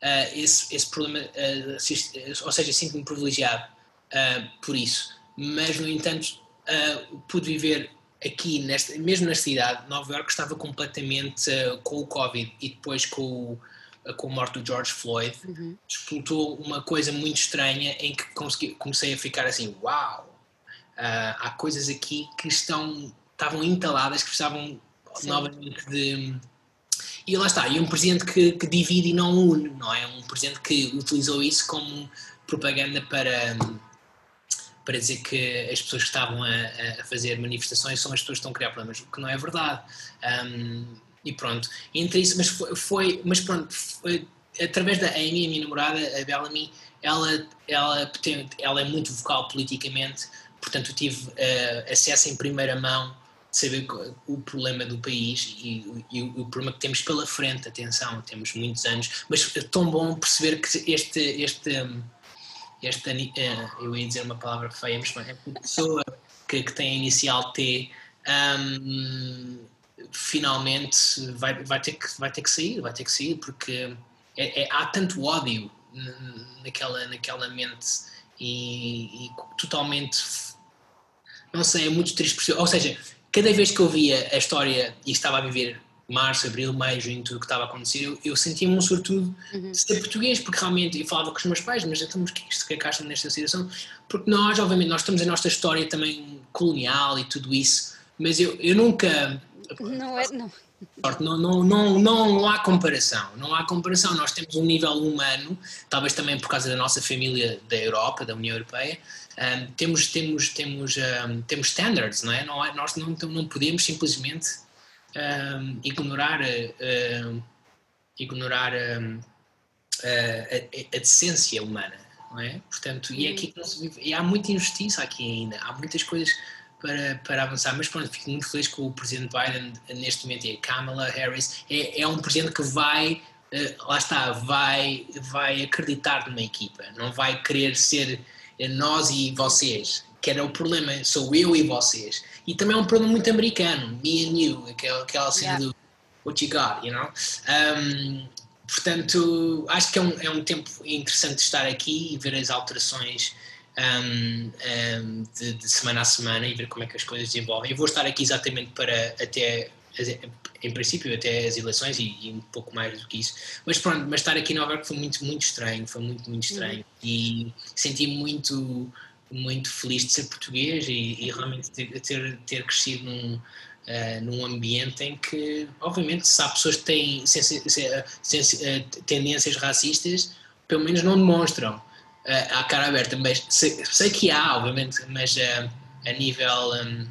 uh, esse, esse problema, uh, ou seja, sinto-me privilegiado uh, por isso. Mas, no entanto, pude viver aqui, nesta, mesmo na cidade, Nova York estava completamente com o Covid e depois com o com a morte do George Floyd, uhum. explotou uma coisa muito estranha em que consegui, comecei a ficar assim, uau, uh, há coisas aqui que estão, estavam entaladas, que precisavam Sim. novamente de, e lá está, e um presidente que, que, divide e não une, não é? Um presidente que utilizou isso como propaganda para, para dizer que as pessoas que estavam a, a fazer manifestações são as pessoas que estão a criar problemas, o que não é verdade. Um, e pronto, entre isso, mas foi, foi mas pronto, foi, através da Amy, a minha namorada, a Bellamy, ela, ela, ela é muito vocal politicamente, portanto tive uh, acesso em primeira mão saber o problema do país e, e, o problema que temos pela frente, atenção, temos muitos anos, mas é tão bom perceber que este, este, este uh, eu ia dizer uma palavra feia, mas é a pessoa que, que tem a inicial T um, finalmente vai, vai, ter que, vai ter que sair, vai ter que sair, porque é, é, há tanto ódio naquela, naquela mente e, e totalmente não sei, é muito triste, ou seja, cada vez que eu via a história e estava a viver março, abril, maio, junho, tudo o que estava a acontecer, eu, eu sentia-me um sortudo uhum. de ser português, porque realmente eu falava com os meus pais, mas então, mas que é isto que é que acham nesta situação? Porque nós, obviamente, nós temos a nossa história também colonial e tudo isso, mas eu, eu nunca. Não é, não. Não, não, não, não há comparação, não há comparação. Nós temos um nível humano, talvez também por causa da nossa família da Europa, da União Europeia, um, temos, temos, temos, um, temos standards, não é? Não, nós não, não podemos simplesmente um, ignorar, ignorar a, a, decência humana, não é? Portanto, e, é aqui que não se vive, e há muita injustiça aqui ainda, há muitas coisas para, para avançar, mas pronto, fico muito feliz com o Presidente Biden neste momento e a Kamala Harris é, é um Presidente que vai Uh, lá está, vai, vai acreditar numa equipa, não vai querer ser nós e vocês, que era o problema, sou eu e vocês. E também é um problema muito americano, me and you, aquela, aquela cena yeah. do what you got, you know? Um, portanto, acho que é um, é um tempo interessante de estar aqui e ver as alterações um, um, de, de, semana a semana e ver como é que as coisas desenvolvem. Eu vou estar aqui exatamente para até, em princípio, até as eleições e, e um pouco mais do que isso. Mas pronto, mas estar aqui em Nova York foi muito, muito estranho, foi muito, muito estranho. Uhum. E senti muito, muito feliz de ser português e, e realmente ter, ter, ter crescido num, Uh, num ambiente em que, obviamente, se há pessoas que têm eh, tendências racistas, pelo menos não demonstram uh, à cara aberta, mas sei, sei, que há, obviamente, mas uh, a nível. Um,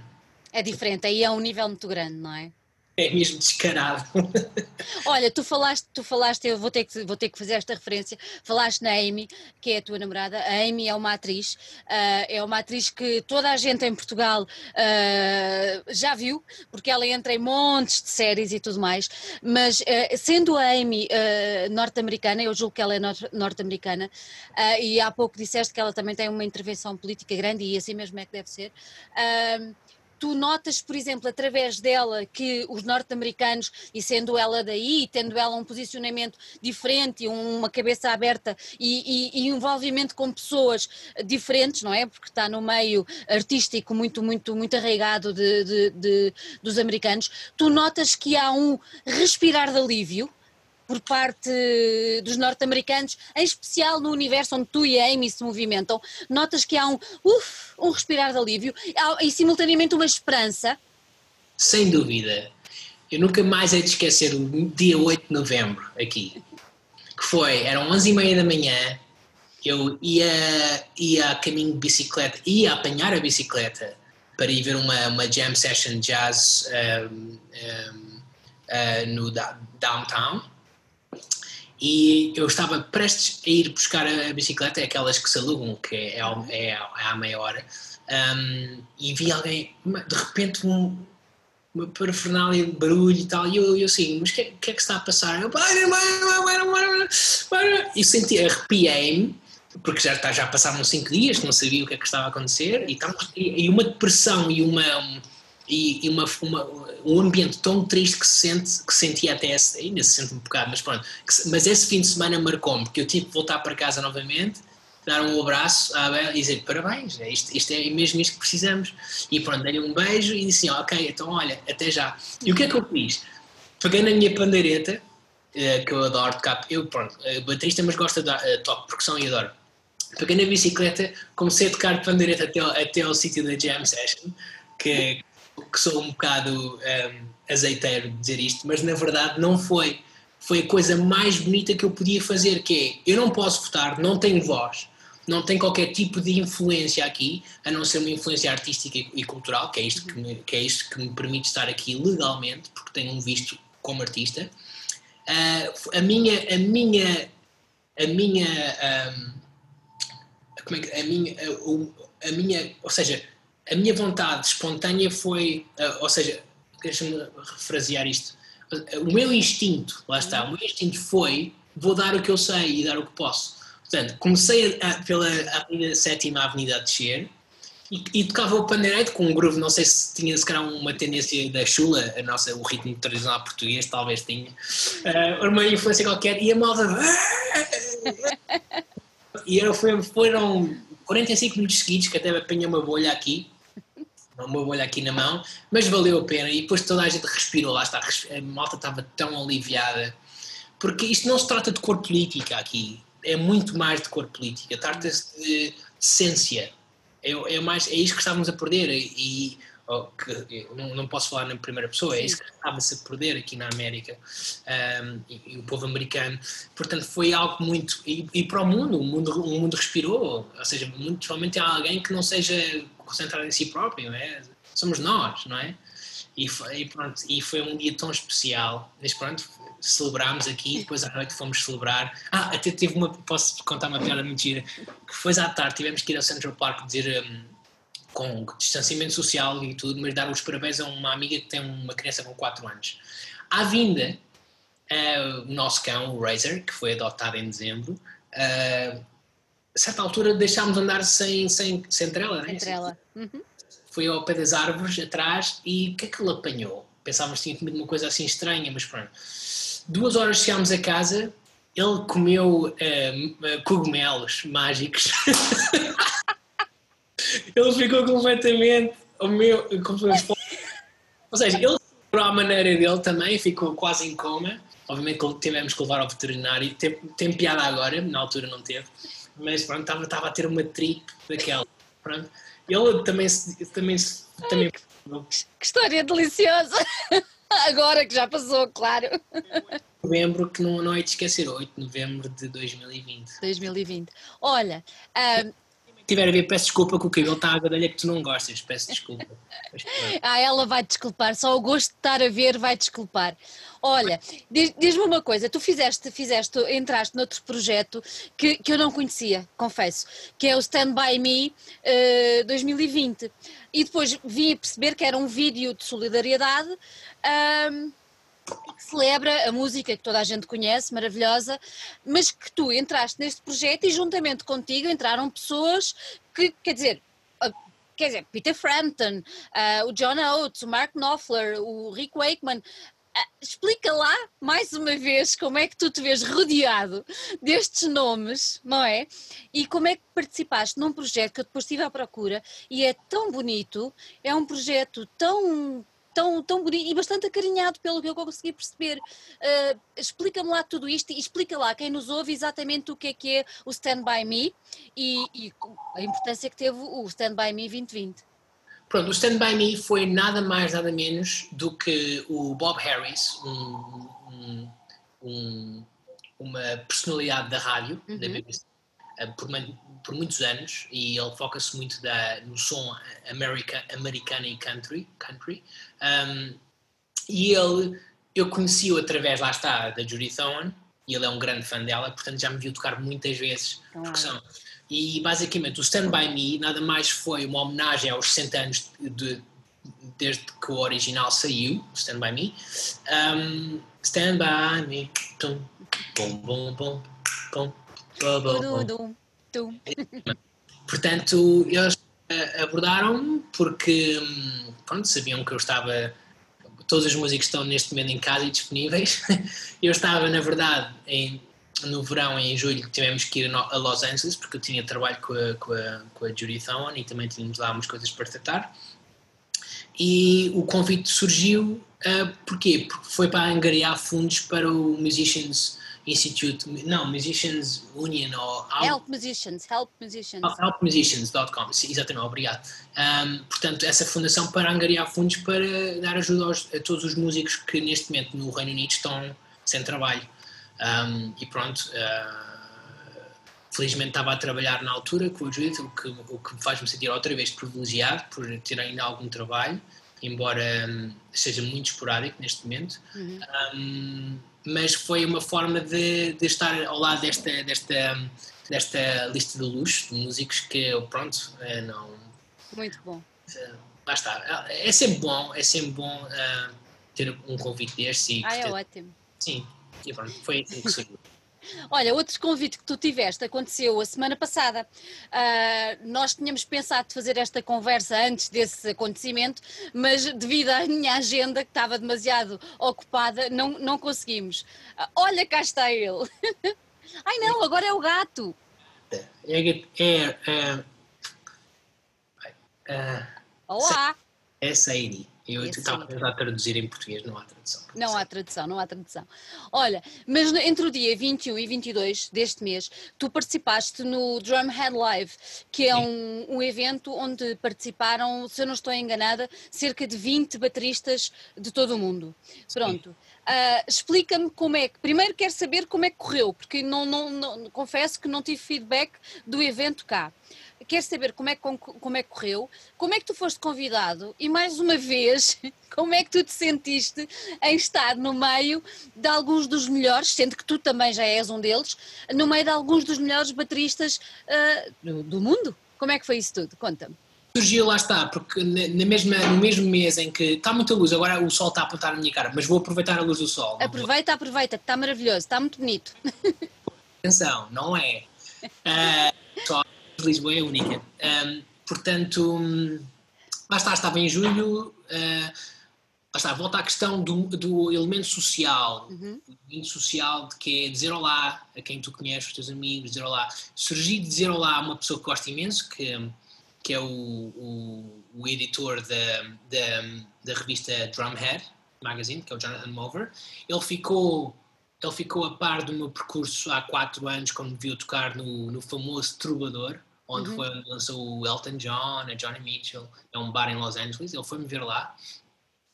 é diferente, aí é um nível muito grande, não é? É mesmo descarado. Olha, tu falaste, tu falaste, eu vou ter, que, vou ter que fazer esta referência, falaste na Amy, que é a tua namorada, a Amy é uma atriz, uh, é uma atriz que toda a gente em Portugal uh, já viu, porque ela entra em montes de séries e tudo mais, mas uh, sendo a Amy norte-americana, eu julgo que ela é norte-americana, e há pouco disseste que ela também tem uma intervenção política grande e assim mesmo é que deve ser tu notas, por exemplo, através dela que os norte-americanos, e sendo ela daí, tendo ela um posicionamento diferente, uma cabeça aberta e, e, e envolvimento com pessoas diferentes, não é? Porque está no meio artístico muito, muito, muito arraigado de, de, de, dos americanos, tu notas que há um respirar de alívio por parte dos norte-americanos, em especial no universo onde tu e a Amy se movimentam, notas que há um, uf, um respirar de alívio e simultaneamente uma esperança? Sem dúvida. Eu nunca mais hei de esquecer o dia 8 de novembro aqui, que foi, eram 11 e meia da manhã, eu ia, ia a caminho de bicicleta, ia apanhar a bicicleta para ir ver uma, uma jam session jazz um, um, uh, no downtown e eu estava prestes a ir buscar a bicicleta, aquelas que se alugam, que é, é, é à meia hora, um, e vi alguém, de repente, um, uma parafernália de barulho e tal, e eu, eu assim, mas o que, é, que, é que está a passar? Eu, para, para, para, para, e senti, arrepiei-me, porque já, já passavam cinco dias não sabia o que é que estava a acontecer, e, e, e uma depressão e uma e, e uma, uma, um ambiente tão triste que se sente, que sentia até esse, ainda se sente um bocado, mas pronto, que, mas esse fim de semana marcou-me, porque eu tive que voltar para casa novamente, dar um abraço à Abel e dizer parabéns, é isto, isto é mesmo isto que precisamos. E pronto, dei-lhe um beijo e disse assim, ok, então olha, até já. E o que é que eu fiz? Peguei na minha pandeireta, eh, que eu adoro tocar, eu pronto, eh, baterista, mas gosto de uh, tocar percussão e adoro. Peguei na bicicleta, comecei a tocar pandeireta até, até ao sítio da jam session, que, que sou um bocado um, azeiteiro de dizer isto, mas na verdade não foi. Foi a coisa mais bonita que eu podia fazer, que é, eu não posso votar, não tenho voz, não tenho qualquer tipo de influência aqui, a não ser uma influência artística e cultural, que é isto que me, que é isto que me permite estar aqui legalmente, porque tenho um visto como artista. Uh, a minha, a minha, a minha, um, como é que, a minha, a, a minha, ou seja, a minha vontade espontânea foi, uh, ou seja, deixa-me refrasear isto, o meu instinto, lá está, o meu instinto foi, vou dar o que eu sei e dar o que posso. Portanto, comecei a, pela Avenida Sétima Avenida a descer e, e, tocava o pandeirete com um groove, não sei se tinha se calhar uma tendência da chula, a nossa, o ritmo tradicional português, talvez tinha, uh, uma influência qualquer, e a malta... e foi, foram 45 minutos seguidos que até apanhei uma bolha aqui, uma bolha aqui na mão, mas valeu a pena. E depois toda a gente respirou, lá está, a malta estava tão aliviada, porque isto não se trata de cor política aqui, é muito mais de cor política, trata-se de essência, é, é, mais, é isso que estávamos a perder. E oh, que, não, não, posso falar na primeira pessoa, é isso que estava-se a perder aqui na América um, e, e, o povo americano, portanto foi algo muito, e, e, para o mundo, o mundo, o mundo respirou, ou seja, muito há alguém que não seja concentrado em si próprio, é? somos nós, não é? E, e, pronto, e foi um dia tão especial, mas pronto, celebrámos aqui, depois à noite fomos celebrar. Ah, até teve uma, posso contar uma piada mentira, que foi à tarde, tivemos que ir ao Central Park dizer um, com distanciamento social e tudo, mas dar os parabéns a uma amiga que tem uma criança com 4 anos. À vinda, uh, o nosso cão, o Razor, que foi adotado em dezembro, uh, a certa altura deixámos andar sem, sem, sem trela, né? Trela. Uhum. Foi ao pé das árvores, atrás, e o que é que ele apanhou? Pensávamos que tinha comido uma coisa assim estranha, mas pronto. Duas horas chegámos a casa ele comeu uh, cogumelos mágicos. ele ficou completamente o meu, ou seja, ele à maneira dele também ficou quase em coma. Obviamente tivemos que levar ao veterinário. Tem, tem piada agora, na altura não teve, mas pronto, estava, estava a ter uma trip daquela. Pronto. Ele também também, também... Ai, que história deliciosa! Agora que já passou, claro. Novembro, que não, não é de esquecer, 8 de novembro de 2020. 2020. Olha. Um... Tiver a ver, peço desculpa que o cabelo está a gadalha que tu não gostas, peço desculpa. ah, ela vai desculpar, só o gosto de estar a ver vai desculpar. Olha, diz-me uma coisa, tu fizeste, fizeste, entraste noutro projeto que, que eu não conhecia, confesso, que é o Stand By Me uh, 2020. E depois vim perceber que era um vídeo de solidariedade. Um, que celebra a música que toda a gente conhece, maravilhosa, mas que tu entraste neste projeto e juntamente contigo entraram pessoas que, quer dizer, quer dizer, Peter Frampton, uh, o John Oates, o Mark Knopfler, o Rick Wakeman, explica lá mais uma vez como é que tu te vês rodeado destes nomes, não é? E como é que participaste num projeto que eu depois estive à procura e é tão bonito, é um projeto tão tão, tão bonito e bastante acarinhado pelo que eu consegui perceber. Uh, explica-me lá tudo isto e explica lá quem nos ouve exatamente o que é que é o Stand By Me e, e a importância que teve o Stand By Me 2020. Pronto, o Stand By Me foi nada mais, nada menos do que o Bob Harris, um, um, um, uma personalidade da rádio, uhum. da BBC, eh, por, por, muitos anos, e ele foca-se muito da, no som America, americano e country. country. E ele, eu conheci-o através, lá está, da Judy Thorne, e ele é um grande fã dela, portanto já me viu tocar muitas vezes, e basicamente o Stand By Me nada mais foi uma homenagem aos 60 anos de, desde que o original saiu, Stand By Me. Um, stand By Me. Tum, bum, bum, bum, bum, bum, bum. Portanto, eles eh, abordaram porque hum, pronto, sabiam que eu estava. Todos os músicos estão neste momento em casa e disponíveis. Eu estava, na verdade, em no verão, em julho, tivemos que ir a Los Angeles, porque eu tinha trabalho com a, com a, com a Judy Thon e também tínhamos lá umas coisas para tratar. E o convite surgiu, uh, porquê? Porque foi para angariar fundos para o Musicians Institute, não, Musicians Union ou... Help Musicians, Help Musicians. Helpmusicians.com, exatamente, obrigado. Um, portanto, essa fundação para angariar fundos para dar ajuda aos, a todos os músicos que neste momento no Reino Unido estão sem trabalho. Um, e pronto, uh, felizmente estava a trabalhar na altura com o Judith, o que, o que me faz-me sentir outra vez privilegiado por ter ainda algum trabalho, embora um, seja muito esporádico neste momento. Uhum. Um, mas foi uma forma de, de, estar ao lado desta, desta, desta lista de luxo de músicos que eu, pronto, uh, não. Muito bom. Uh, lá está. É sempre bom, é sempre bom uh, ter um convite deste. Ah, é ter, ótimo. Sim, e pronto, foi assim que saiu. Olha, outro convite que tu tiveste aconteceu a semana passada. Uh, nós tínhamos pensado fazer esta conversa antes desse acontecimento, mas devido à minha agenda que estava demasiado ocupada, não, não conseguimos. Uh, olha, cá está ele. Ai não, agora é o gato. É, é, é, é Olá. É Sairi. Eu estava a tentar traduzir em português, não há tradução. Não há tradução, não há tradução. Olha, mas entre o dia 21 e 22 deste mês, tu participaste no Drumhead Live, que é um, um, evento onde participaram, se eu não estou enganada, cerca de 20 bateristas de todo o mundo. Pronto. Uh, Explica-me como é que. Primeiro quero saber como é que correu, porque não, não, não, confesso que não tive feedback do evento cá quer saber como é, que, como é que correu, como é que tu foste convidado e, mais uma vez, como é que tu te sentiste em estar no meio de alguns dos melhores, sendo que tu também já és um deles, no meio de alguns dos melhores bateristas uh, do mundo? Como é que foi isso tudo? Conta-me. Surgiu, lá está, porque na mesma, no mesmo mês em que está muita luz, agora o sol está a apontar na minha cara, mas vou aproveitar a luz do sol. Aproveita, aproveita, que está maravilhoso, está muito bonito. Atenção, não é? Uh, só Lisboa é única. Um, portanto, lá está, estava em julho. Uh, está, volta à questão do, do elemento social, uhum. o elemento social de que é dizer olá a quem tu conheces, os teus amigos, dizer olá. Surgir de dizer olá a uma pessoa que gosta imenso, que, que é o, o, o editor da, da, da, revista Drumhead Magazine, que é o Jonathan Mover. Ele ficou, ele ficou a par do meu percurso há quatro anos, quando me viu tocar no, no famoso Trubador, onde uhum. foi, lançou o Elton John, a Johnny Mitchell, é um bar em Los Angeles. Ele foi-me ver lá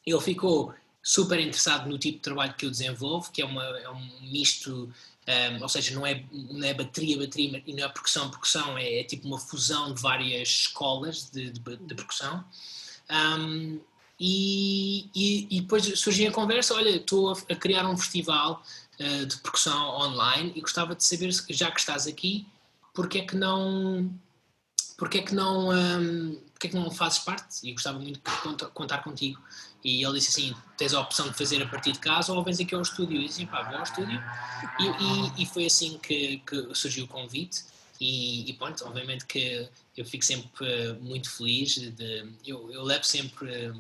ele ficou super interessado no tipo de trabalho que eu desenvolvo, que é, uma, é um misto, um, ou seja, não é, não é bateria, bateria e não é percussão, percussão, é, é tipo uma fusão de várias escolas de, de, de percussão. Um, e, e, e, depois surgiu a conversa, olha, estou a, a criar um festival uh, de percussão online e gostava de saber, já que estás aqui, porque é que não porque é que não um, porque é que não fazes parte e gostava muito de contar contigo e ele disse assim: tens a opção de fazer a partir de casa ou vens aqui ao estúdio. E disse: pá, vou ao estúdio. E, e, e foi assim que, que, surgiu o convite. E, e pronto, obviamente que eu fico sempre muito feliz. De, eu, eu levo sempre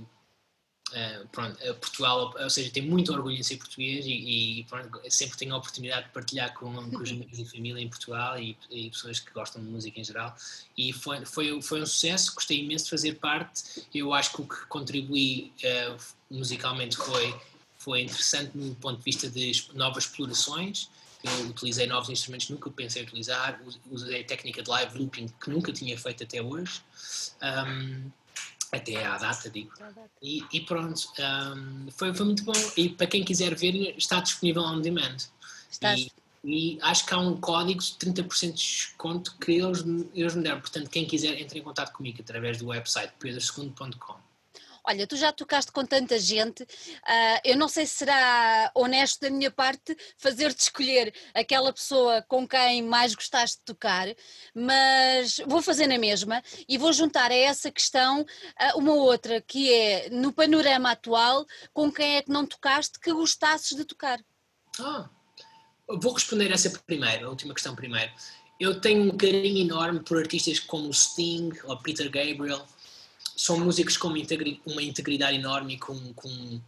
Uh, Portugal, ou seja, tenho muito orgulho em ser português e, e pronto, sempre tenho a oportunidade de partilhar com, com os amigos e família em Portugal e, e, pessoas que gostam de música em geral. E foi, foi, foi um sucesso, gostei imenso de fazer parte. Eu acho que o que contribuí uh, musicalmente foi, foi interessante no ponto de vista de novas explorações. Eu utilizei novos instrumentos que nunca pensei utilizar, usei técnica de live looping que nunca tinha feito até hoje. Um, até à data, digo. E, e pronto, um, foi, foi muito bom. E para quem quiser ver, está disponível on demand. E, e, acho que há um código de 30% de desconto que eles, eles me deram. Portanto, quem quiser, entre em contato comigo através do website pedrosegundo.com. Olha, tu já tocaste com tanta gente, uh, eu não sei se será honesto da minha parte fazer-te escolher aquela pessoa com quem mais gostaste de tocar, mas vou fazer na mesma e vou juntar a essa questão uh, uma outra, que é no panorama atual, com quem é que não tocaste que gostasses de tocar? Ah, vou responder essa primeiro, a última questão primeiro. Eu tenho um carinho enorme por artistas como Sting ou Peter Gabriel são músicos com uma, integri uma integridade enorme, com, com,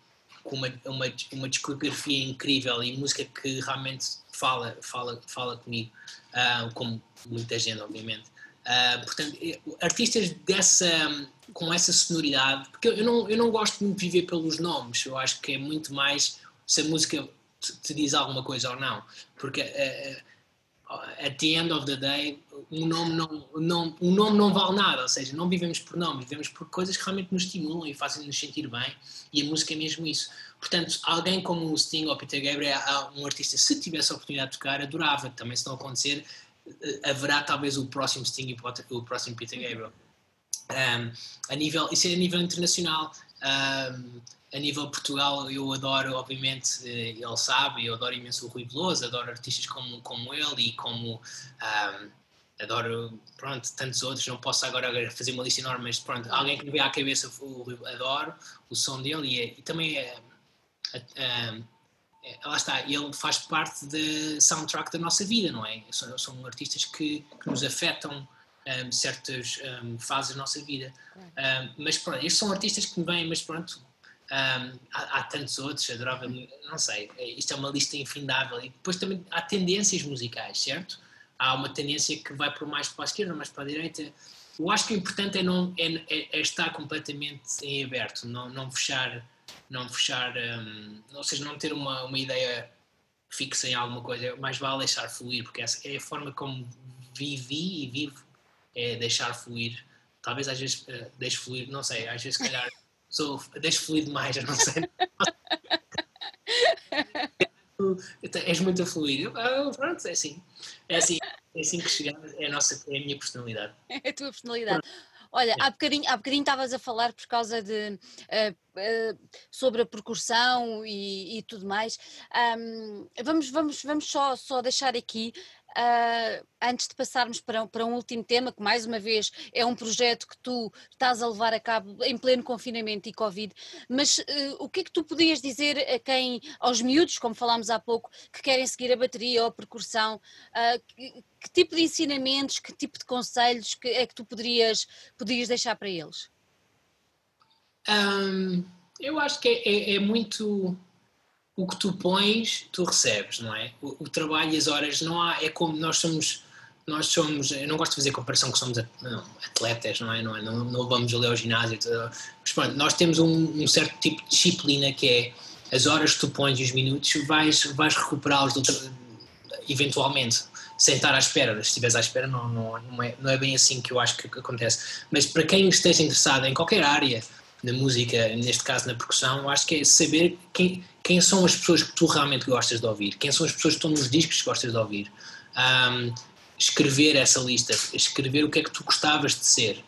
com uma, uma, uma, discografia incrível e música que realmente fala, fala, fala comigo, uh, como muita gente, obviamente. Uh, portanto, artistas dessa, com essa sonoridade, porque eu não, eu não gosto de viver pelos nomes, eu acho que é muito mais se a música te, te diz alguma coisa ou não, porque uh, at the end of the day, um nome não, não, um nome não vale nada, ou seja, não vivemos por nomes, vivemos por coisas que realmente nos estimulam e fazem-nos sentir bem, e a música é mesmo isso. Portanto, alguém como o Sting ou Peter Gabriel, um artista, se tivesse a oportunidade de tocar, adorava. Também, se não acontecer, eh, haverá talvez o próximo Sting e o próximo Peter Gabriel. Um, a nível, isso é a nível internacional. Um, a nível Portugal, eu adoro, obviamente, eh, ele sabe, eu adoro imenso o Rui Veloso, adoro artistas como, como ele e como. Um, adoro, pronto, tantos outros, não posso agora fazer uma lista enorme, mas pronto, alguém que me vê à cabeça, adoro o som dele e, é, e também é, é, é, lá está, ele faz parte da soundtrack da nossa vida, não é? São, são artistas que, que nos afetam um, certas um, fases da nossa vida. Um, mas pronto, estes são artistas que me vêm, mas pronto, um, há, há, tantos outros, adorava, não sei, isto é uma lista infindável. E depois também há tendências musicais, certo? Há uma tendência que vai por mais para a esquerda, mais para a direita. Eu acho que o importante é, não, é, é, é estar completamente em aberto, não, não fechar, não fechar, um, ou seja, não ter uma, uma ideia fixa em alguma coisa, mais vale deixar fluir, porque essa é a forma como vivi e vivo, é deixar fluir. Talvez às vezes uh, deixe fluir, não sei, às vezes, se calhar sou, deixo fluir demais, eu não sei. És muito a fluir. Ah, pronto, é assim. É assim, é assim que chegamos, é a, nossa, é a minha personalidade. É a tua personalidade. Olha, há bocadinho, há bocadinho estavas a falar por causa de uh, uh, sobre a percussão e, e tudo mais. Um, vamos, vamos, vamos só, só deixar aqui uh, antes de passarmos para, para um último tema, que mais uma vez é um projeto que tu estás a levar a cabo em pleno confinamento e Covid, mas uh, o que é que tu podias dizer a quem, aos miúdos, como falámos há pouco, que querem seguir a bateria ou a percussão, uh, que, que, tipo de ensinamentos, que tipo de conselhos que é que tu poderias, poderias deixar para eles? Um, Eu acho que é, é, é muito o que tu pões, tu recebes, não é? O, o, trabalho e as horas não há, é como nós somos, nós somos, eu não gosto de fazer comparação que somos atletas, não é? Não, é? Não, não, vamos ali ao ginásio, mas pronto, nós temos um, um, certo tipo de disciplina que é as horas que tu pões e os minutos, vais, vais recuperá-los eventualmente, sem estar à espera. Se estiveres à espera, não, não, não, é, não é bem assim que eu acho que acontece. Mas para quem esteja interessado em qualquer área, na música, neste caso na percussão, acho que é saber quem, quem são as pessoas que tu realmente gostas de ouvir, quem são as pessoas que estão nos discos que gostas de ouvir. Um, escrever essa lista, escrever o que é que tu gostavas de ser,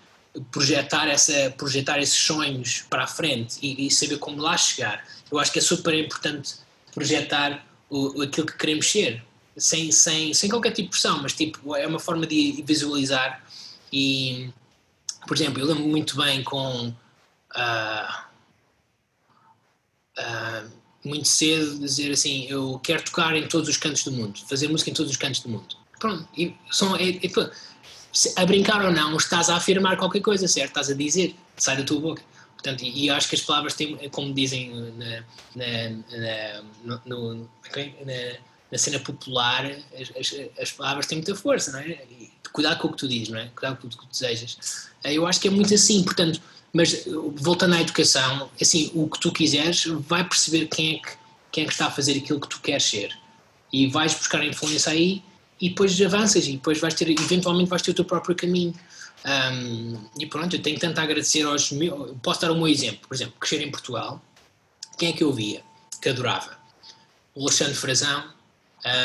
projetar, essa, projetar esses sonhos para a frente e, e saber como lá chegar. Eu acho que é super importante projetar o, aquilo que queremos ser, sem, sem, sem qualquer tipo de pressão, mas tipo, é uma forma de visualizar e, por exemplo, eu lembro muito bem com uh, muito cedo dizer assim, eu quero tocar em todos os cantos do mundo, fazer música em todos os cantos do mundo. Pronto, e são, a brincar ou não, estás a afirmar qualquer coisa, certo? Estás a dizer, sai da tua boca. Portanto, e, e acho que as palavras têm, como dizem na, na, na, no, na cena popular, as, as, as, palavras têm muita força, não é? E cuidado com o que tu dizes, não é? Cuidado com o que tu desejas. Eu acho que é muito assim, portanto, mas voltando à educação, assim, o que tu quiseres, vai perceber quem é que, quem é que está a fazer aquilo que tu queres ser. E vais buscar a influência aí e depois avanças e depois vais ter, eventualmente vais ter o teu próprio caminho. Um, e pronto, eu tenho tanto a agradecer aos meus. Posso dar um exemplo, por exemplo, crescer em Portugal. Quem é que eu via? Que adorava? O Alexandre Frazão,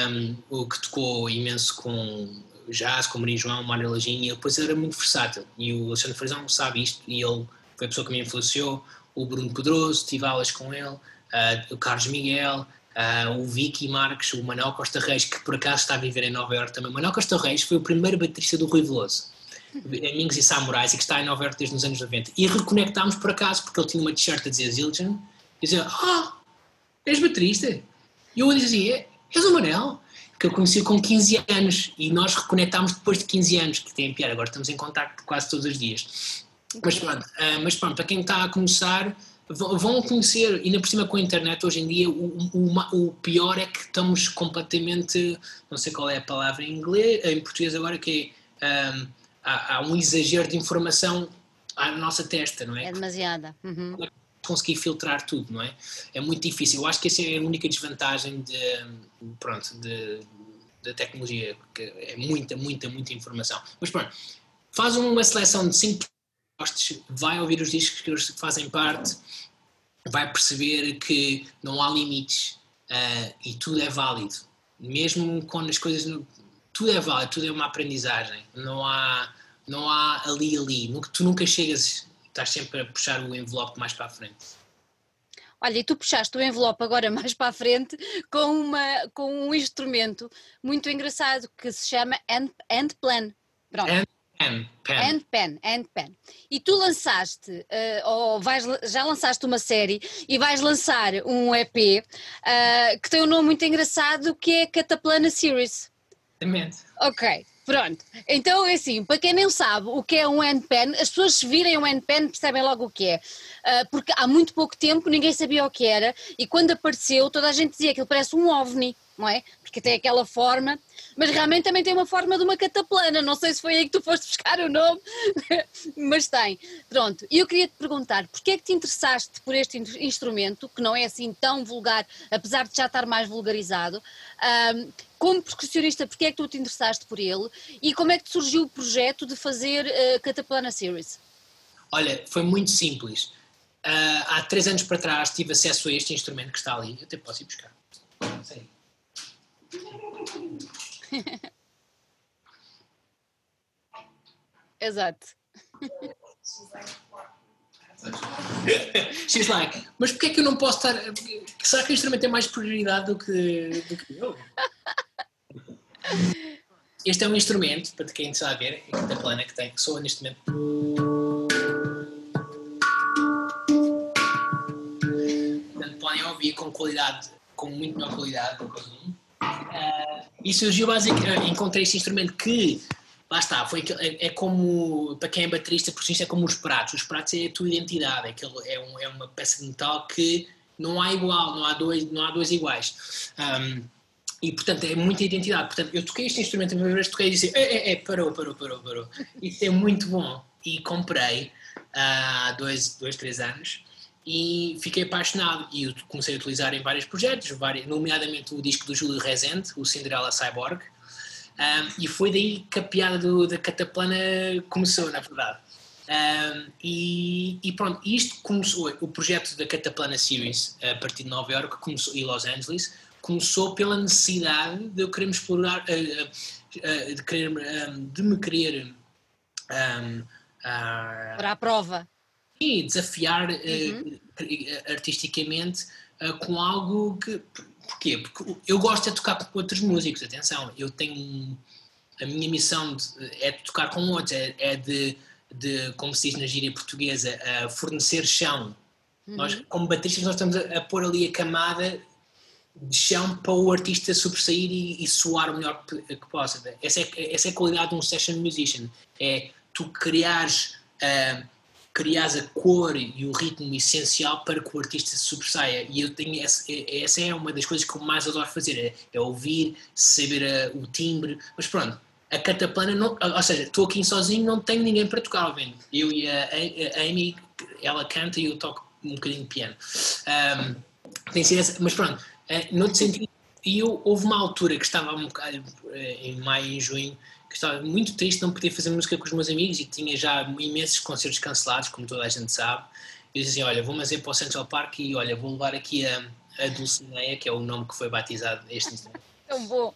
um, o que tocou imenso com jazz, com Maria João, Mário Lajinha, e depois era muito versátil. E o Alexandre Frazão sabe isto, e ele foi a pessoa que me influenciou. O Bruno Pedroso, tive aulas com ele, uh, o Carlos Miguel, uh, o Vicky Marques, o Manuel Costa Reis, que por acaso está a viver em Nova Iorque também. O Manuel Costa Reis foi o primeiro baterista do Rui Veloso. Amigos e Samurais, e que está em Nova Iorque desde os anos 90. E reconectámos por acaso, porque ele tinha uma t-shirt a dizer Zildjian, e dizia, ah, és baterista? E eu dizia, é, és o Manel? Que eu conheci com 15 anos, e nós reconectámos depois de 15 anos, que tem piada, agora estamos em contato quase todos os dias. Mas pronto, uh, mas pronto, para quem está a começar, vão conhecer, ainda por cima com a internet hoje em dia, o, o, o, pior é que estamos completamente, não sei qual é a palavra em inglês, em português agora, que é, um, há, há, um exagero de informação à nossa testa, não é? É demasiada. Uhum. Conseguir filtrar tudo, não é? É muito difícil. Eu acho que essa é a única desvantagem de, pronto, de, da tecnologia, que é muita, muita, muita informação. Mas pronto, faz uma seleção de 5 vai ouvir os discos que eles fazem parte, vai perceber que não há limites uh, e tudo é válido. Mesmo quando as coisas. Tudo é válido, tudo é uma aprendizagem. Não há, não há ali, ali. Tu nunca chegas, estás sempre a puxar o envelope mais para a frente. Olha, e tu puxaste o envelope agora mais para a frente com, uma, com um instrumento muito engraçado que se chama End, end Plan. Pronto. End Pen, pen. Pen, and Pen. E tu lançaste, uh, ou vais, já lançaste uma série e vais lançar um EP uh, eh, que tem um nome muito engraçado que é Cataplana Series. Exatamente. Ok, pronto. Então, é assim, para quem não sabe o que é um pen, as pessoas se virem um pen percebem logo o que é. Uh, porque há muito pouco tempo ninguém sabia o que era e quando apareceu toda a gente dizia que ele parece um ovni, não é? Porque tem aquela forma mas realmente também tem uma forma de uma cataplana. Não sei se foi aí que tu foste buscar o nome, mas tem. Pronto, e eu queria te perguntar, porquê é que te interessaste por este instrumento, que não é assim tão vulgar, apesar de já estar mais vulgarizado, um, como percussionista, porquê é que tu te interessaste por ele e como é que te surgiu o projeto de fazer uh, Cataplana Series? Olha, foi muito simples. Uh, há três anos para trás tive acesso a este instrumento que está ali. Eu até posso ir buscar. Sim. Exato. She's like, mas porquê é que eu não posso estar. Será que o instrumento tem mais prioridade do que, do que eu? Este é um instrumento, para quem está a ver, aqui da plana que tem, que soa neste momento. Portanto, podem ouvir com qualidade, com muito melhor qualidade. Uh, e surgiu basicamente, encontrei este instrumento que lá está, foi, é, é, como, para quem é baterista, isso é como os pratos, os pratos é a tua identidade, é, aquele, é, um, é uma peça de metal que não há igual, não há dois, não há dois iguais. Um, e portanto é muita identidade. Portanto, eu toquei este instrumento a primeira vez, toquei e disse: é, é, é, parou, parou, parou, parou. Isso é muito bom. E comprei há dois, dois, três anos e fiquei apaixonado. E comecei a utilizar em vários projetos, nomeadamente o disco do Júlio Rezende, o Cinderella Cyborg. Um, e foi daí que a piada do, da Cataplana começou, na verdade. Um, e, e, pronto, isto começou, o projeto da Cataplana Series, a partir de Nova York começou, e Los Angeles, começou pela necessidade de eu querer explorar, uh, uh, de, querer, de me querer. Um, uh, Para a prova. E desafiar uhum. artisticamente com algo que. Porquê? Porque eu gosto de tocar com outros músicos, atenção, eu tenho. A minha missão de, é de tocar com outros, é, é de, de, como se diz na gíria portuguesa, fornecer chão. Uhum. Nós, como bateristas, nós estamos a, a pôr ali a camada de chão para o artista sobressair e, e soar o melhor que, que, possa. Essa é, essa é a qualidade de um session musician. É tu criares, uh, criares a cor e o ritmo essencial para que o artista se sobressaia. E eu tenho essa, essa é uma das coisas que eu mais adoro fazer, é, é ouvir, saber uh, o timbre. Mas pronto, a cataplana, não, ou seja, estou aqui sozinho, não tenho ninguém para tocar, vendo? Eu e a, a, Amy, ela canta e eu toco um bocadinho de piano. Um, tem sido essa, mas pronto, é, noutro sentido, e eu, houve uma altura que estava um bocado, eh, em maio e junho, que estava muito triste não poder fazer música com os meus amigos e tinha já imensos concertos cancelados, como toda a gente sabe. Eu disse assim, olha, vou fazer para o Central Park e olha, vou levar aqui a, a Dulcineia, que é o nome que foi batizado este. Tão bom!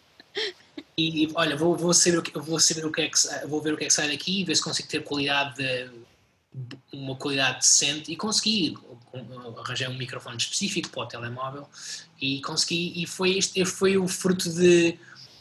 E olha, vou, vou, saber o que, vou saber o que é que vou ver o que é que sai daqui e ver se consigo ter qualidade de, uma qualidade decente e consegui arranjar um microfone específico para o telemóvel e consegui e foi este foi o fruto de,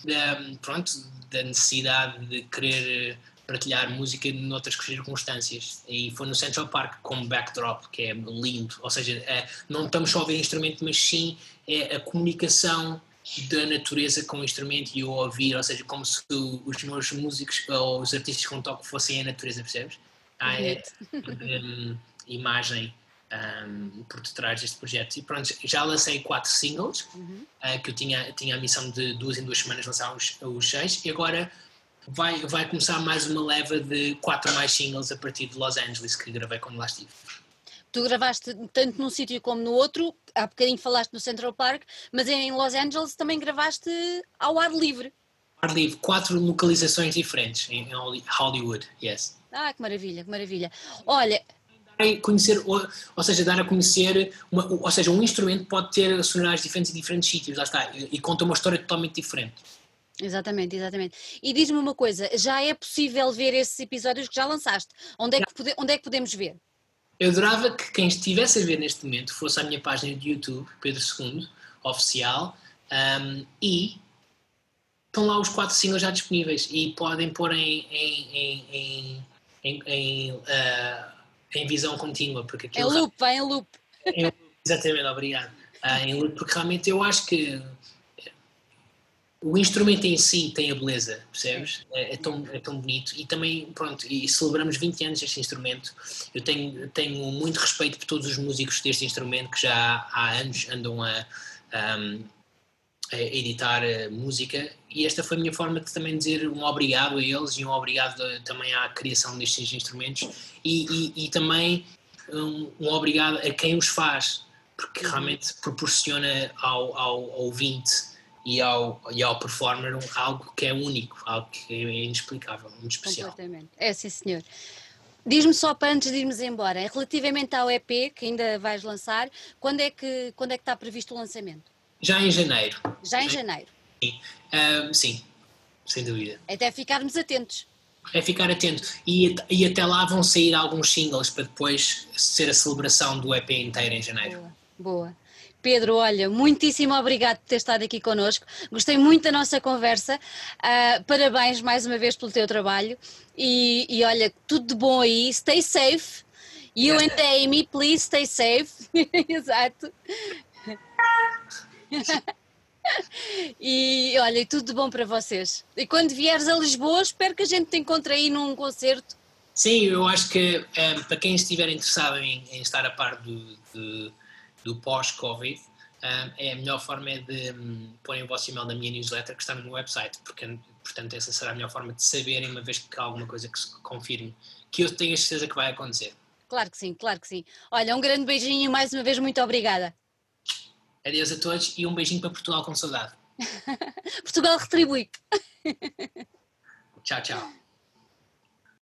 de pronto da necessidade de querer partilhar música noutras circunstâncias. E foi no Central Park como backdrop que é lindo. Ou seja é, não estamos só a ver instrumento mas sim é a comunicação da natureza com o instrumento e o ouvir. Ou seja como se os meus músicos ou os artistas com toque fossem a natureza percebes? Há é, um, imagem um, por detrás deste projeto. E pronto, já lancei quatro singles, uhum. uh, que eu tinha, tinha a missão de duas em duas semanas lançar os, os seis, e agora vai, vai começar mais uma leva de quatro mais singles a partir de Los Angeles, que gravei quando lá estive. Tu gravaste tanto num sítio como no outro, há bocadinho falaste no Central Park, mas em Los Angeles também gravaste ao ar livre. Ar livre, quatro localizações diferentes em Hollywood, yes. Ah, que maravilha, que maravilha. Olha, conhecer, ou, ou, seja, dar a conhecer, uma, ou seja, um instrumento pode ter sonoridades diferentes em diferentes sítios, lá está, e, e conta uma história totalmente diferente. Exatamente, exatamente. E diz-me uma coisa, já é possível ver esses episódios que já lançaste? Onde é que, pode, onde é que podemos ver? Eu adorava que quem estivesse a ver neste momento fosse à minha página de YouTube, Pedro II, oficial, um, e estão lá os quatro singles já disponíveis e podem pôr em, em, em, em, em uh, em visão contínua. Porque aquilo em loop, vai em loop. Em, exatamente, obrigado. Uh, em loop, porque realmente eu acho que o instrumento em si tem a beleza, percebes? É, é, tão, é tão bonito e também, pronto, e celebramos 20 anos deste instrumento. Eu tenho, tenho muito respeito por todos os músicos deste instrumento que já há anos andam a, a editar a música e esta foi a minha forma de também dizer um obrigado a eles e um obrigado também à criação destes instrumentos e, e, e também um, um, obrigado a quem os faz, porque uhum. realmente proporciona ao, ao, ao ouvinte e ao, e ao performer algo que é único, algo que é inexplicável, muito especial. Completamente. É sim, senhor. Diz-me só para antes de irmos embora, relativamente ao EP que ainda vais lançar, quando é que, quando é que está previsto o lançamento? Já em janeiro. Já em janeiro? Sim, sim sem dúvida. Até ficarmos atentos. É ficar atento. E, e até lá vão sair alguns singles para depois ser a celebração do EP inteiro em janeiro. Boa, boa. Pedro, olha, muitíssimo obrigado por ter estado aqui connosco. Gostei muito da nossa conversa. Uh, parabéns mais uma vez pelo teu trabalho. E, e, olha, tudo de bom aí. Stay safe. You and Amy, please stay safe. Exato. E olha, tudo de bom para vocês. E quando vieres a Lisboa, espero que a gente te encontre aí num concerto. Sim, eu acho que um, para quem estiver interessado em, em estar a par do, do, do pós-Covid, um, é a melhor forma é de um, porem o vosso e-mail na minha newsletter que está no meu website, porque portanto essa será a melhor forma de saberem uma vez que há alguma coisa que se confirme, que eu tenho a certeza que vai acontecer. Claro que sim, claro que sim. Olha, um grande beijinho e mais uma vez muito obrigada. Adeus a todos e um beijinho para Portugal com saudade. Portugal retribui. tchau, tchau.